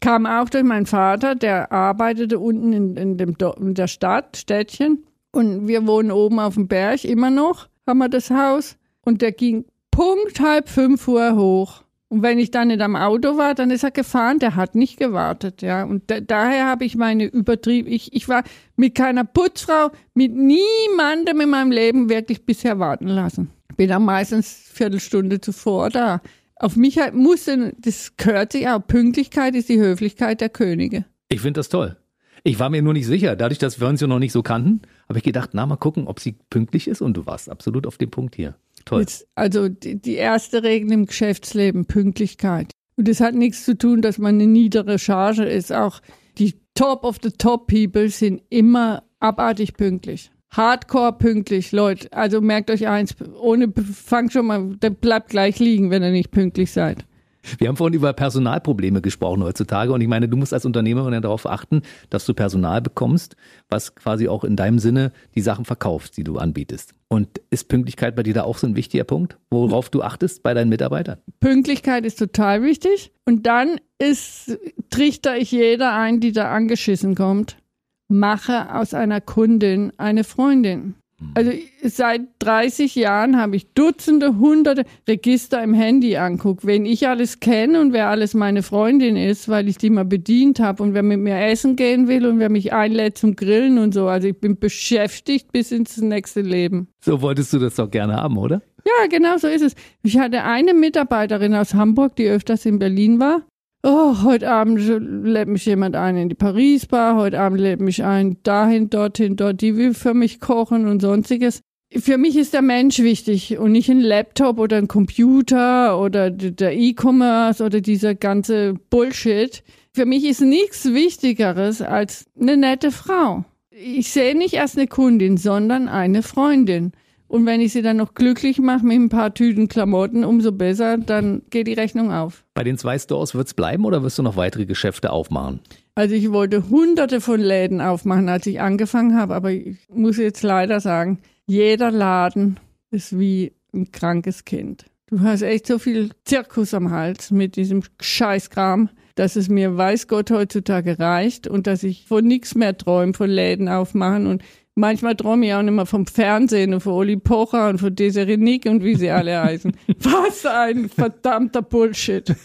kam auch durch meinen Vater, der arbeitete unten in, in, dem, in der Stadt, Städtchen. Und wir wohnen oben auf dem Berg immer noch, haben wir das Haus. Und der ging Punkt halb fünf Uhr hoch. Und wenn ich dann nicht am Auto war, dann ist er gefahren, der hat nicht gewartet, ja. Und da, daher habe ich meine übertrieben, ich, ich war mit keiner Putzfrau, mit niemandem in meinem Leben wirklich bisher warten lassen. Bin dann meistens Viertelstunde zuvor da auf mich halt musste, das gehört sich auch, Pünktlichkeit ist die Höflichkeit der Könige. Ich finde das toll. Ich war mir nur nicht sicher. Dadurch, dass wir uns ja noch nicht so kannten, habe ich gedacht, na, mal gucken, ob sie pünktlich ist. Und du warst absolut auf dem Punkt hier. Toll. Jetzt, also die, die erste Regel im Geschäftsleben, Pünktlichkeit. Und das hat nichts zu tun, dass man eine niedere Charge ist. Auch die Top of the Top People sind immer abartig pünktlich. Hardcore pünktlich, Leute. Also merkt euch eins, ohne fangt schon mal, der bleibt gleich liegen, wenn ihr nicht pünktlich seid. Wir haben vorhin über Personalprobleme gesprochen heutzutage und ich meine, du musst als Unternehmerin ja darauf achten, dass du Personal bekommst, was quasi auch in deinem Sinne die Sachen verkaufst, die du anbietest. Und ist Pünktlichkeit bei dir da auch so ein wichtiger Punkt, worauf du achtest bei deinen Mitarbeitern? Pünktlichkeit ist total wichtig und dann ist, trichter ich jeder ein, die da angeschissen kommt mache aus einer Kundin eine Freundin. Also seit 30 Jahren habe ich Dutzende, Hunderte Register im Handy anguckt. Wen ich alles kenne und wer alles meine Freundin ist, weil ich die mal bedient habe und wer mit mir essen gehen will und wer mich einlädt zum Grillen und so. Also ich bin beschäftigt bis ins nächste Leben. So wolltest du das doch gerne haben, oder? Ja, genau so ist es. Ich hatte eine Mitarbeiterin aus Hamburg, die öfters in Berlin war oh, heute Abend lädt mich jemand ein in die Paris-Bar, heute Abend lädt mich ein dahin, dorthin, dort, die will für mich kochen und sonstiges. Für mich ist der Mensch wichtig und nicht ein Laptop oder ein Computer oder der E-Commerce oder dieser ganze Bullshit. Für mich ist nichts Wichtigeres als eine nette Frau. Ich sehe nicht erst eine Kundin, sondern eine Freundin. Und wenn ich sie dann noch glücklich mache mit ein paar Tüten Klamotten, umso besser, dann geht die Rechnung auf. Bei den zwei Stores wird es bleiben oder wirst du noch weitere Geschäfte aufmachen? Also ich wollte hunderte von Läden aufmachen, als ich angefangen habe, aber ich muss jetzt leider sagen, jeder Laden ist wie ein krankes Kind. Du hast echt so viel Zirkus am Hals mit diesem Scheißkram, dass es mir weiß Gott heutzutage reicht und dass ich von nichts mehr träume, von Läden aufmachen und Manchmal träume ich auch nicht mehr vom Fernsehen und von Oli Pocher und von Desiree Nick und wie sie alle heißen. Was ein verdammter Bullshit.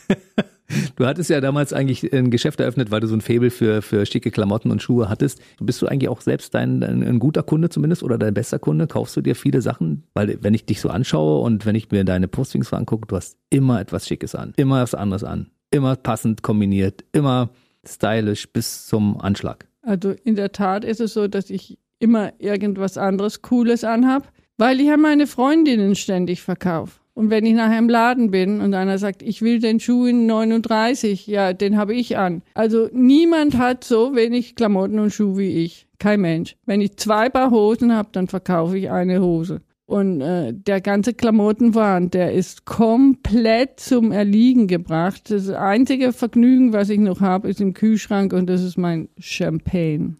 Du hattest ja damals eigentlich ein Geschäft eröffnet, weil du so ein Faible für, für schicke Klamotten und Schuhe hattest. Bist du eigentlich auch selbst dein, ein, ein guter Kunde zumindest oder dein bester Kunde? Kaufst du dir viele Sachen? Weil wenn ich dich so anschaue und wenn ich mir deine Postings angucke, du hast immer etwas Schickes an, immer was anderes an, immer passend kombiniert, immer stylisch bis zum Anschlag. Also in der Tat ist es so, dass ich immer irgendwas anderes Cooles anhab, weil ich ja meine Freundinnen ständig verkaufe. Und wenn ich nachher im Laden bin und einer sagt, ich will den Schuh in 39, ja, den habe ich an. Also niemand hat so wenig Klamotten und Schuh wie ich. Kein Mensch. Wenn ich zwei Paar Hosen habe, dann verkaufe ich eine Hose. Und äh, der ganze Klamottenwahn, der ist komplett zum Erliegen gebracht. Das einzige Vergnügen, was ich noch habe, ist im Kühlschrank und das ist mein Champagne.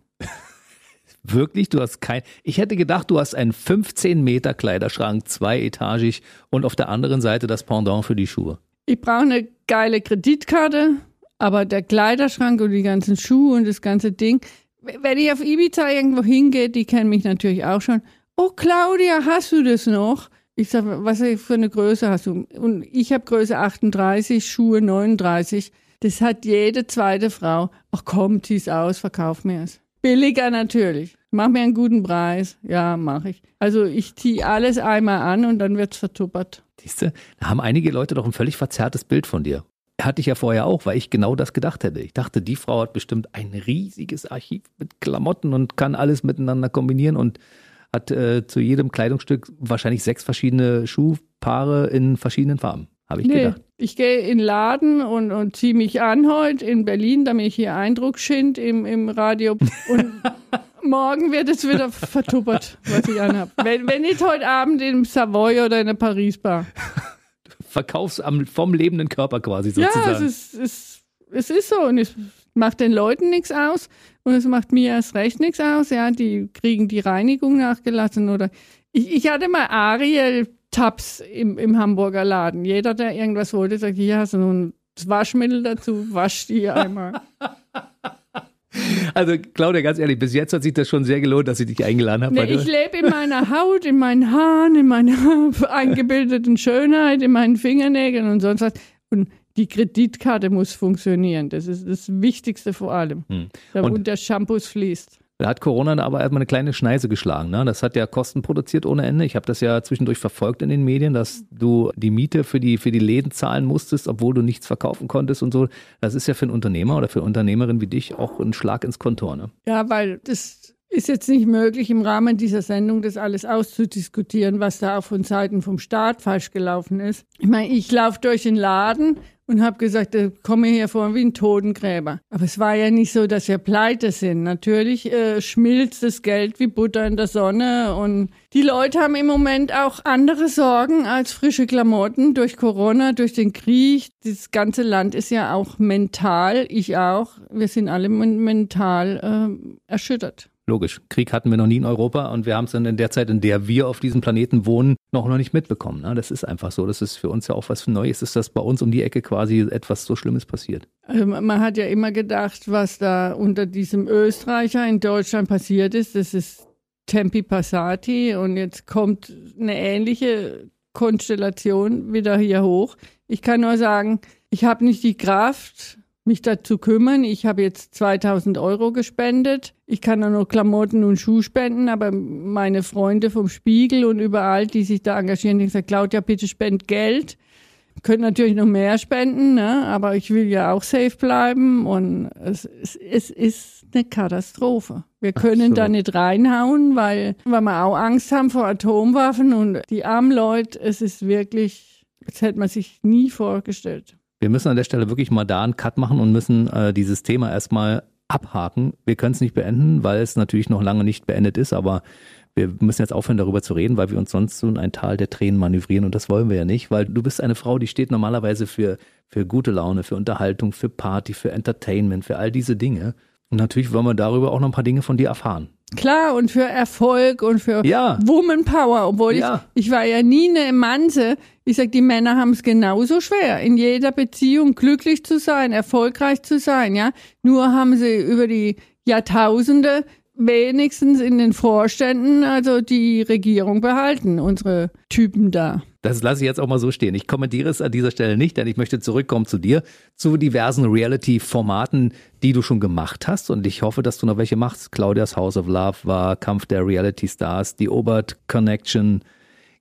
Wirklich? Du hast kein. Ich hätte gedacht, du hast einen 15 Meter Kleiderschrank, zweietagig und auf der anderen Seite das Pendant für die Schuhe. Ich brauche eine geile Kreditkarte, aber der Kleiderschrank und die ganzen Schuhe und das ganze Ding. Wenn ich auf Ibiza irgendwo hingehe, die kennen mich natürlich auch schon. Oh, Claudia, hast du das noch? Ich sage, was für eine Größe hast du? Und ich habe Größe 38, Schuhe 39. Das hat jede zweite Frau. Ach komm, zieh's aus, verkauf mir es. Billiger natürlich. Mach mir einen guten Preis. Ja, mache ich. Also ich ziehe alles einmal an und dann wird's vertuppert. Siehste, da haben einige Leute doch ein völlig verzerrtes Bild von dir. hatte ich ja vorher auch, weil ich genau das gedacht hätte. Ich dachte, die Frau hat bestimmt ein riesiges Archiv mit Klamotten und kann alles miteinander kombinieren und hat äh, zu jedem Kleidungsstück wahrscheinlich sechs verschiedene Schuhpaare in verschiedenen Farben. Habe ich nee, gedacht. Ich gehe in den Laden und, und ziehe mich an heute in Berlin, damit ich hier Eindruck schind im, im Radio. Und morgen wird es wieder vertuppert, was ich anhabe. Wenn, wenn nicht heute Abend im Savoy oder in der Paris-Bar. Verkaufs vom lebenden Körper quasi sozusagen. Ja, es ist, es, es ist so und es macht den Leuten nichts aus und es macht mir erst recht nichts aus. Ja, die kriegen die Reinigung nachgelassen oder ich, ich hatte mal Ariel Tabs im, im Hamburger Laden. Jeder, der irgendwas wollte, sagt, hier hast du ein Waschmittel dazu, wasch die einmal. Also Claudia, ganz ehrlich, bis jetzt hat sich das schon sehr gelohnt, dass ich dich eingeladen habe. Nee, ich lebe in meiner Haut, in meinen Haaren, in meiner eingebildeten Schönheit, in meinen Fingernägeln und sonst was. Und die Kreditkarte muss funktionieren. Das ist das Wichtigste vor allem. Hm. Und, und der Shampoo fließt. Da hat Corona aber erstmal eine kleine Schneise geschlagen. Ne? Das hat ja Kosten produziert ohne Ende. Ich habe das ja zwischendurch verfolgt in den Medien, dass du die Miete für die, für die Läden zahlen musstest, obwohl du nichts verkaufen konntest und so. Das ist ja für einen Unternehmer oder für eine Unternehmerin wie dich auch ein Schlag ins Kontor. Ne? Ja, weil das ist jetzt nicht möglich, im Rahmen dieser Sendung das alles auszudiskutieren, was da auch von Seiten vom Staat falsch gelaufen ist. Ich meine, ich laufe durch den Laden und habe gesagt, ich komme hier vor wie ein Totengräber. Aber es war ja nicht so, dass wir pleite sind. Natürlich äh, schmilzt das Geld wie Butter in der Sonne und die Leute haben im Moment auch andere Sorgen als frische Klamotten durch Corona, durch den Krieg. Das ganze Land ist ja auch mental, ich auch. Wir sind alle mental äh, erschüttert. Logisch. Krieg hatten wir noch nie in Europa und wir haben es in der Zeit, in der wir auf diesem Planeten wohnen, noch noch nicht mitbekommen. Ne? Das ist einfach so. Das ist für uns ja auch was Neues, ist, dass bei uns um die Ecke quasi etwas so Schlimmes passiert. Also man hat ja immer gedacht, was da unter diesem Österreicher in Deutschland passiert ist, das ist Tempi Passati und jetzt kommt eine ähnliche Konstellation wieder hier hoch. Ich kann nur sagen, ich habe nicht die Kraft, mich dazu kümmern. Ich habe jetzt 2000 Euro gespendet. Ich kann auch noch Klamotten und Schuh spenden, aber meine Freunde vom Spiegel und überall, die sich da engagieren, die sagen, Claudia, bitte spend Geld. Können natürlich noch mehr spenden, ne? aber ich will ja auch safe bleiben und es, es, es ist eine Katastrophe. Wir können so. da nicht reinhauen, weil, weil wir auch Angst haben vor Atomwaffen und die armen Leute, es ist wirklich, das hätte man sich nie vorgestellt. Wir müssen an der Stelle wirklich mal da einen Cut machen und müssen äh, dieses Thema erstmal abhaken. Wir können es nicht beenden, weil es natürlich noch lange nicht beendet ist, aber wir müssen jetzt aufhören, darüber zu reden, weil wir uns sonst so in ein Tal der Tränen manövrieren und das wollen wir ja nicht, weil du bist eine Frau, die steht normalerweise für, für gute Laune, für Unterhaltung, für Party, für Entertainment, für all diese Dinge. Und natürlich wollen wir darüber auch noch ein paar Dinge von dir erfahren. Klar, und für Erfolg und für ja. Woman Power, obwohl ja. ich, ich war ja nie eine Manse. Ich sag, die Männer haben es genauso schwer, in jeder Beziehung glücklich zu sein, erfolgreich zu sein, ja. Nur haben sie über die Jahrtausende wenigstens in den Vorständen also die Regierung behalten, unsere Typen da. Das lasse ich jetzt auch mal so stehen. Ich kommentiere es an dieser Stelle nicht, denn ich möchte zurückkommen zu dir, zu diversen Reality-Formaten, die du schon gemacht hast. Und ich hoffe, dass du noch welche machst. Claudias House of Love war Kampf der Reality Stars, die Obert Connection.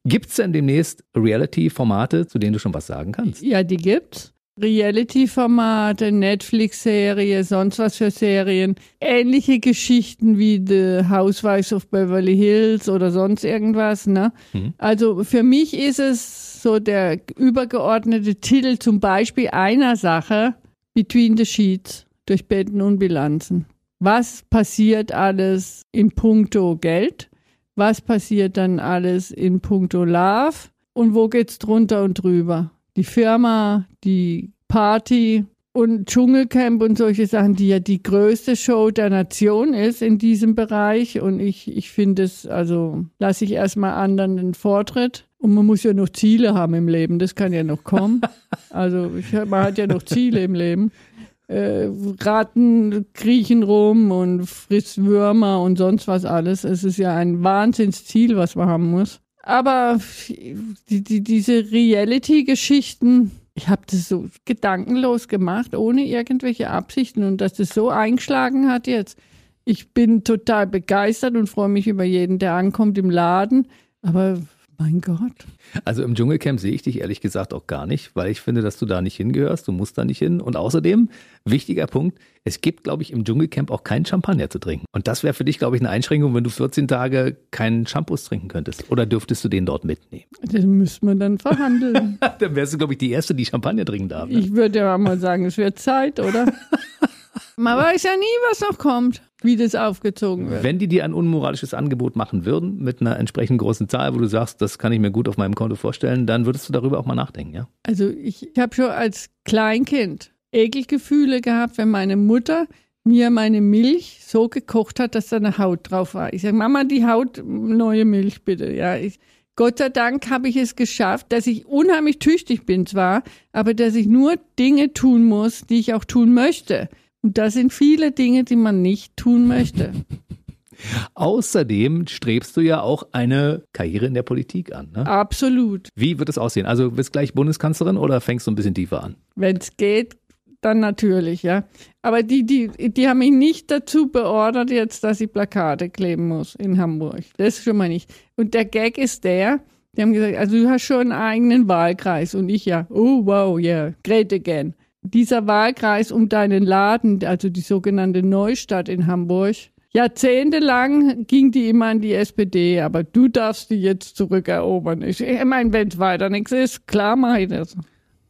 Gibt es denn demnächst Reality-Formate, zu denen du schon was sagen kannst? Ja, die gibt's. Reality-Formate, Netflix-Serie, sonst was für Serien. Ähnliche Geschichten wie The Housewives of Beverly Hills oder sonst irgendwas. Ne? Mhm. Also für mich ist es so der übergeordnete Titel zum Beispiel einer Sache, Between the Sheets, durch Betten und Bilanzen. Was passiert alles in puncto Geld? Was passiert dann alles in puncto Love? Und wo geht's drunter und drüber? Die Firma, die Party und Dschungelcamp und solche Sachen, die ja die größte Show der Nation ist in diesem Bereich. Und ich, ich finde es, also lasse ich erstmal anderen den Vortritt. Und man muss ja noch Ziele haben im Leben, das kann ja noch kommen. Also ich, man hat ja noch Ziele im Leben. Äh, Ratten kriechen rum und frisst Würmer und sonst was alles. Es ist ja ein Wahnsinnsziel, was man haben muss. Aber die, die, diese Reality-Geschichten, ich habe das so gedankenlos gemacht, ohne irgendwelche Absichten und dass das so eingeschlagen hat jetzt. Ich bin total begeistert und freue mich über jeden, der ankommt im Laden. Aber Mein Gott. Also im Dschungelcamp sehe ich dich ehrlich gesagt auch gar nicht, weil ich finde, dass du da nicht hingehörst. Du musst da nicht hin. Und außerdem, wichtiger Punkt, es gibt, glaube ich, im Dschungelcamp auch keinen Champagner zu trinken. Und das wäre für dich, glaube ich, eine Einschränkung, wenn du 14 Tage keinen Shampoos trinken könntest. Oder dürftest du den dort mitnehmen? Das müsste man dann verhandeln. dann wärst du, glaube ich, die Erste, die Champagner trinken darf. Ne? Ich würde ja mal sagen, es wird Zeit, oder? Man weiß ja nie, was noch kommt, wie das aufgezogen wird. Wenn die dir ein unmoralisches Angebot machen würden, mit einer entsprechend großen Zahl, wo du sagst, das kann ich mir gut auf meinem Konto vorstellen, dann würdest du darüber auch mal nachdenken, ja? Also ich, ich habe schon als Kleinkind Ekelgefühle gehabt, wenn meine Mutter mir meine Milch so gekocht hat, dass da eine Haut drauf war. Ich sage, Mama, die Haut, neue Milch bitte. Ja, ich, Gott sei Dank habe ich es geschafft, dass ich unheimlich tüchtig bin zwar, aber dass ich nur Dinge tun muss, die ich auch tun möchte. Und da sind viele Dinge, die man nicht tun möchte. Außerdem strebst du ja auch eine Karriere in der Politik an. Ne? Absolut. Wie wird es aussehen? Also bist gleich Bundeskanzlerin oder fängst du ein bisschen tiefer an? Wenn es geht, dann natürlich, ja. Aber die, die, die haben mich nicht dazu beordert jetzt, dass ich Plakate kleben muss in Hamburg. Das schon mal nicht. Und der Gag ist der, die haben gesagt, also du hast schon einen eigenen Wahlkreis und ich ja, oh wow, yeah, great again dieser Wahlkreis um deinen Laden, also die sogenannte Neustadt in Hamburg, jahrzehntelang ging die immer an die SPD, aber du darfst die jetzt zurückerobern. Ich, ich meine, wenn es weiter nichts ist, klar mache ich das.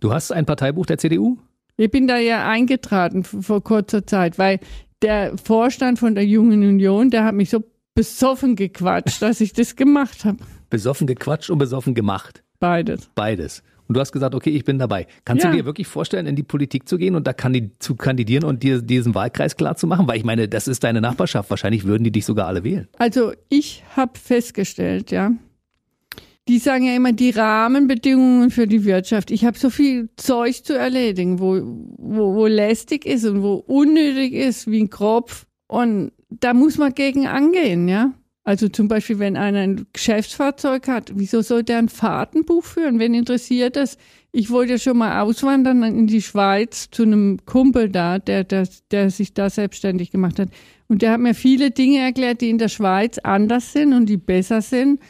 Du hast ein Parteibuch der CDU? Ich bin da ja eingetraten vor kurzer Zeit, weil der Vorstand von der Jungen Union, der hat mich so besoffen gequatscht, dass ich das gemacht habe. Besoffen gequatscht und besoffen gemacht? Beides. Beides und du hast gesagt, okay, ich bin dabei. Kannst ja. du dir wirklich vorstellen, in die Politik zu gehen und da zu kandidieren und dir diesen Wahlkreis klar zu machen? Weil ich meine, das ist deine Nachbarschaft. Wahrscheinlich würden die dich sogar alle wählen. Also ich habe festgestellt, ja, die sagen ja immer die Rahmenbedingungen für die Wirtschaft. Ich habe so viel Zeug zu erledigen, wo, wo, wo lästig ist und wo unnötig ist, wie ein Kropf. Und da muss man gegen angehen, ja. Also zum Beispiel, wenn einer ein Geschäftsfahrzeug hat, wieso soll der ein Fahrtenbuch führen? Wen interessiert das? Ich wollte ja schon mal auswandern in die Schweiz zu einem Kumpel da, der, der, der sich da selbstständig gemacht hat. Und der hat mir viele Dinge erklärt, die in der Schweiz anders sind und die besser sind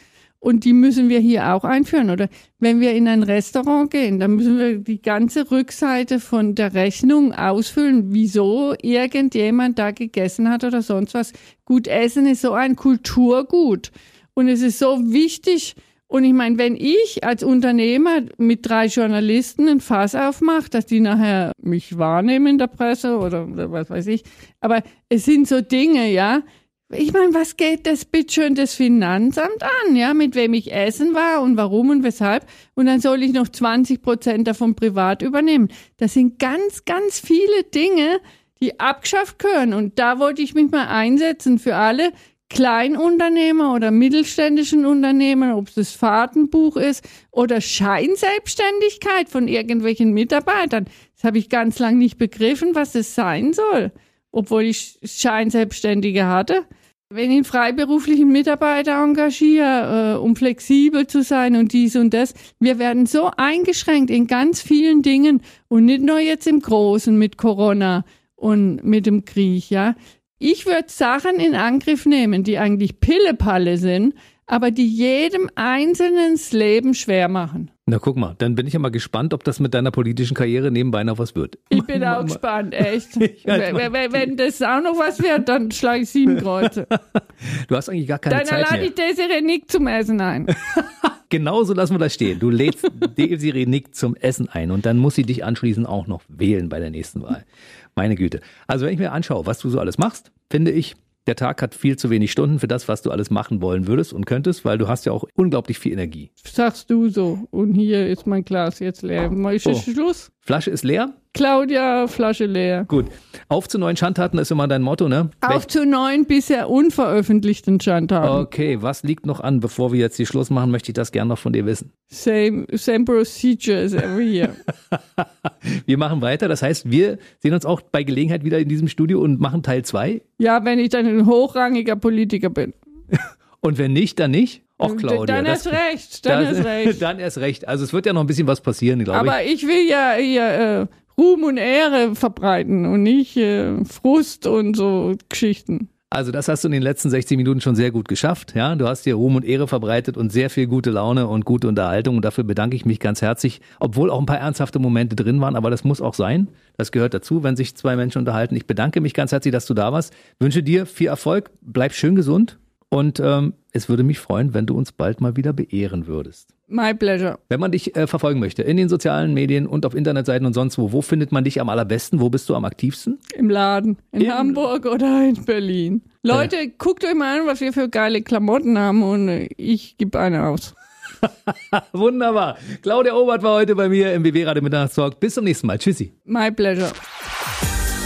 und die müssen wir hier auch einführen. Oder wenn wir in ein Restaurant gehen, dann müssen wir die ganze Rückseite von der Rechnung ausfüllen, wieso irgendjemand da gegessen hat oder sonst was. Gut essen ist so ein Kulturgut. Und es ist so wichtig. Und ich meine, wenn ich als Unternehmer mit drei Journalisten ein Fass aufmache, dass die nachher mich wahrnehmen in der Presse oder, oder was weiß ich. Aber es sind so Dinge, ja ich meine, was geht das bitte schön das Finanzamt an, ja, mit wem ich essen war und warum und weshalb? Und dann soll ich noch 20 Prozent davon privat übernehmen. Das sind ganz, ganz viele Dinge, die abgeschafft gehören. Und da wollte ich mich mal einsetzen für alle Kleinunternehmer oder mittelständischen Unternehmen, ob es das Fahrtenbuch ist oder Scheinselbstständigkeit von irgendwelchen Mitarbeitern. Das habe ich ganz lang nicht begriffen, was das sein soll, obwohl ich Scheinselbstständige hatte wenn ich freiberuflichen Mitarbeiter engagiere, äh, um flexibel zu sein und dies und das, wir werden so eingeschränkt in ganz vielen Dingen und nicht nur jetzt im Großen mit Corona und mit dem Krieg, ja. Ich würde Sachen in Angriff nehmen, die eigentlich Pillepalle sind, aber die jedem Einzelnen das Leben schwer machen. Na guck mal, dann bin ich ja mal gespannt, ob das mit deiner politischen Karriere nebenbei noch was wird. Ich bin auch gespannt, echt. wenn, wenn, das auch noch was wird, dann schlage ich sieben Kreuze. Du hast eigentlich gar keine dann Zeit Dann lade ich Desiree Nick zum Essen ein. Genauso lassen wir das stehen. Du lädst Desiree Nick zum Essen ein und dann muss sie dich anschließend auch noch wählen bei der nächsten Wahl. Meine Güte. Also wenn ich mir anschaue, was du so alles machst, finde ich, der Tag hat viel zu wenig Stunden für das, was du alles machen wollen würdest und könntest, weil du hast ja auch unglaublich viel Energie. Sagst du so. Und hier ist mein Glas jetzt leer. Mal ist oh. Schluss? Flasche ist leer? Claudia, Flasche leer. Gut. Auf zu neuen Schandtaten ist immer dein Motto, ne? Auf zu neuen bisher unveröffentlichten Schandtaten. Okay, was liegt noch an? Bevor wir jetzt die Schluss machen, möchte ich das gerne noch von dir wissen. Same, same procedure as every year. wir machen weiter. Das heißt, wir sehen uns auch bei Gelegenheit wieder in diesem Studio und machen Teil 2. Ja, wenn ich dann ein hochrangiger Politiker bin. und wenn nicht, dann nicht? Och, Claudia. Dann erst recht, dann erst recht. Dann erst recht. Also es wird ja noch ein bisschen was passieren, glaube ich. Aber ich will ja hier äh, Ruhm und Ehre verbreiten und nicht äh, Frust und so Geschichten. Also das hast du in den letzten 60 Minuten schon sehr gut geschafft. Ja, du hast dir Ruhm und Ehre verbreitet und sehr viel gute Laune und gute Unterhaltung. Und dafür bedanke ich mich ganz herzlich, obwohl auch ein paar ernsthafte Momente drin waren. Aber das muss auch sein. Das gehört dazu, wenn sich zwei Menschen unterhalten. Ich bedanke mich ganz herzlich, dass du da warst. Wünsche dir viel Erfolg. Bleib schön gesund. Und ähm, es würde mich freuen, wenn du uns bald mal wieder beehren würdest. My pleasure. Wenn man dich äh, verfolgen möchte, in den sozialen Medien und auf Internetseiten und sonst wo, wo findet man dich am allerbesten? Wo bist du am aktivsten? Im Laden. In Im Hamburg oder in Berlin. Leute, äh. guckt euch mal an, was wir für geile Klamotten haben und äh, ich gebe eine aus. Wunderbar. Claudia Obert war heute bei mir im BB Radio Mitternachtstalk. Bis zum nächsten Mal. Tschüssi. My pleasure.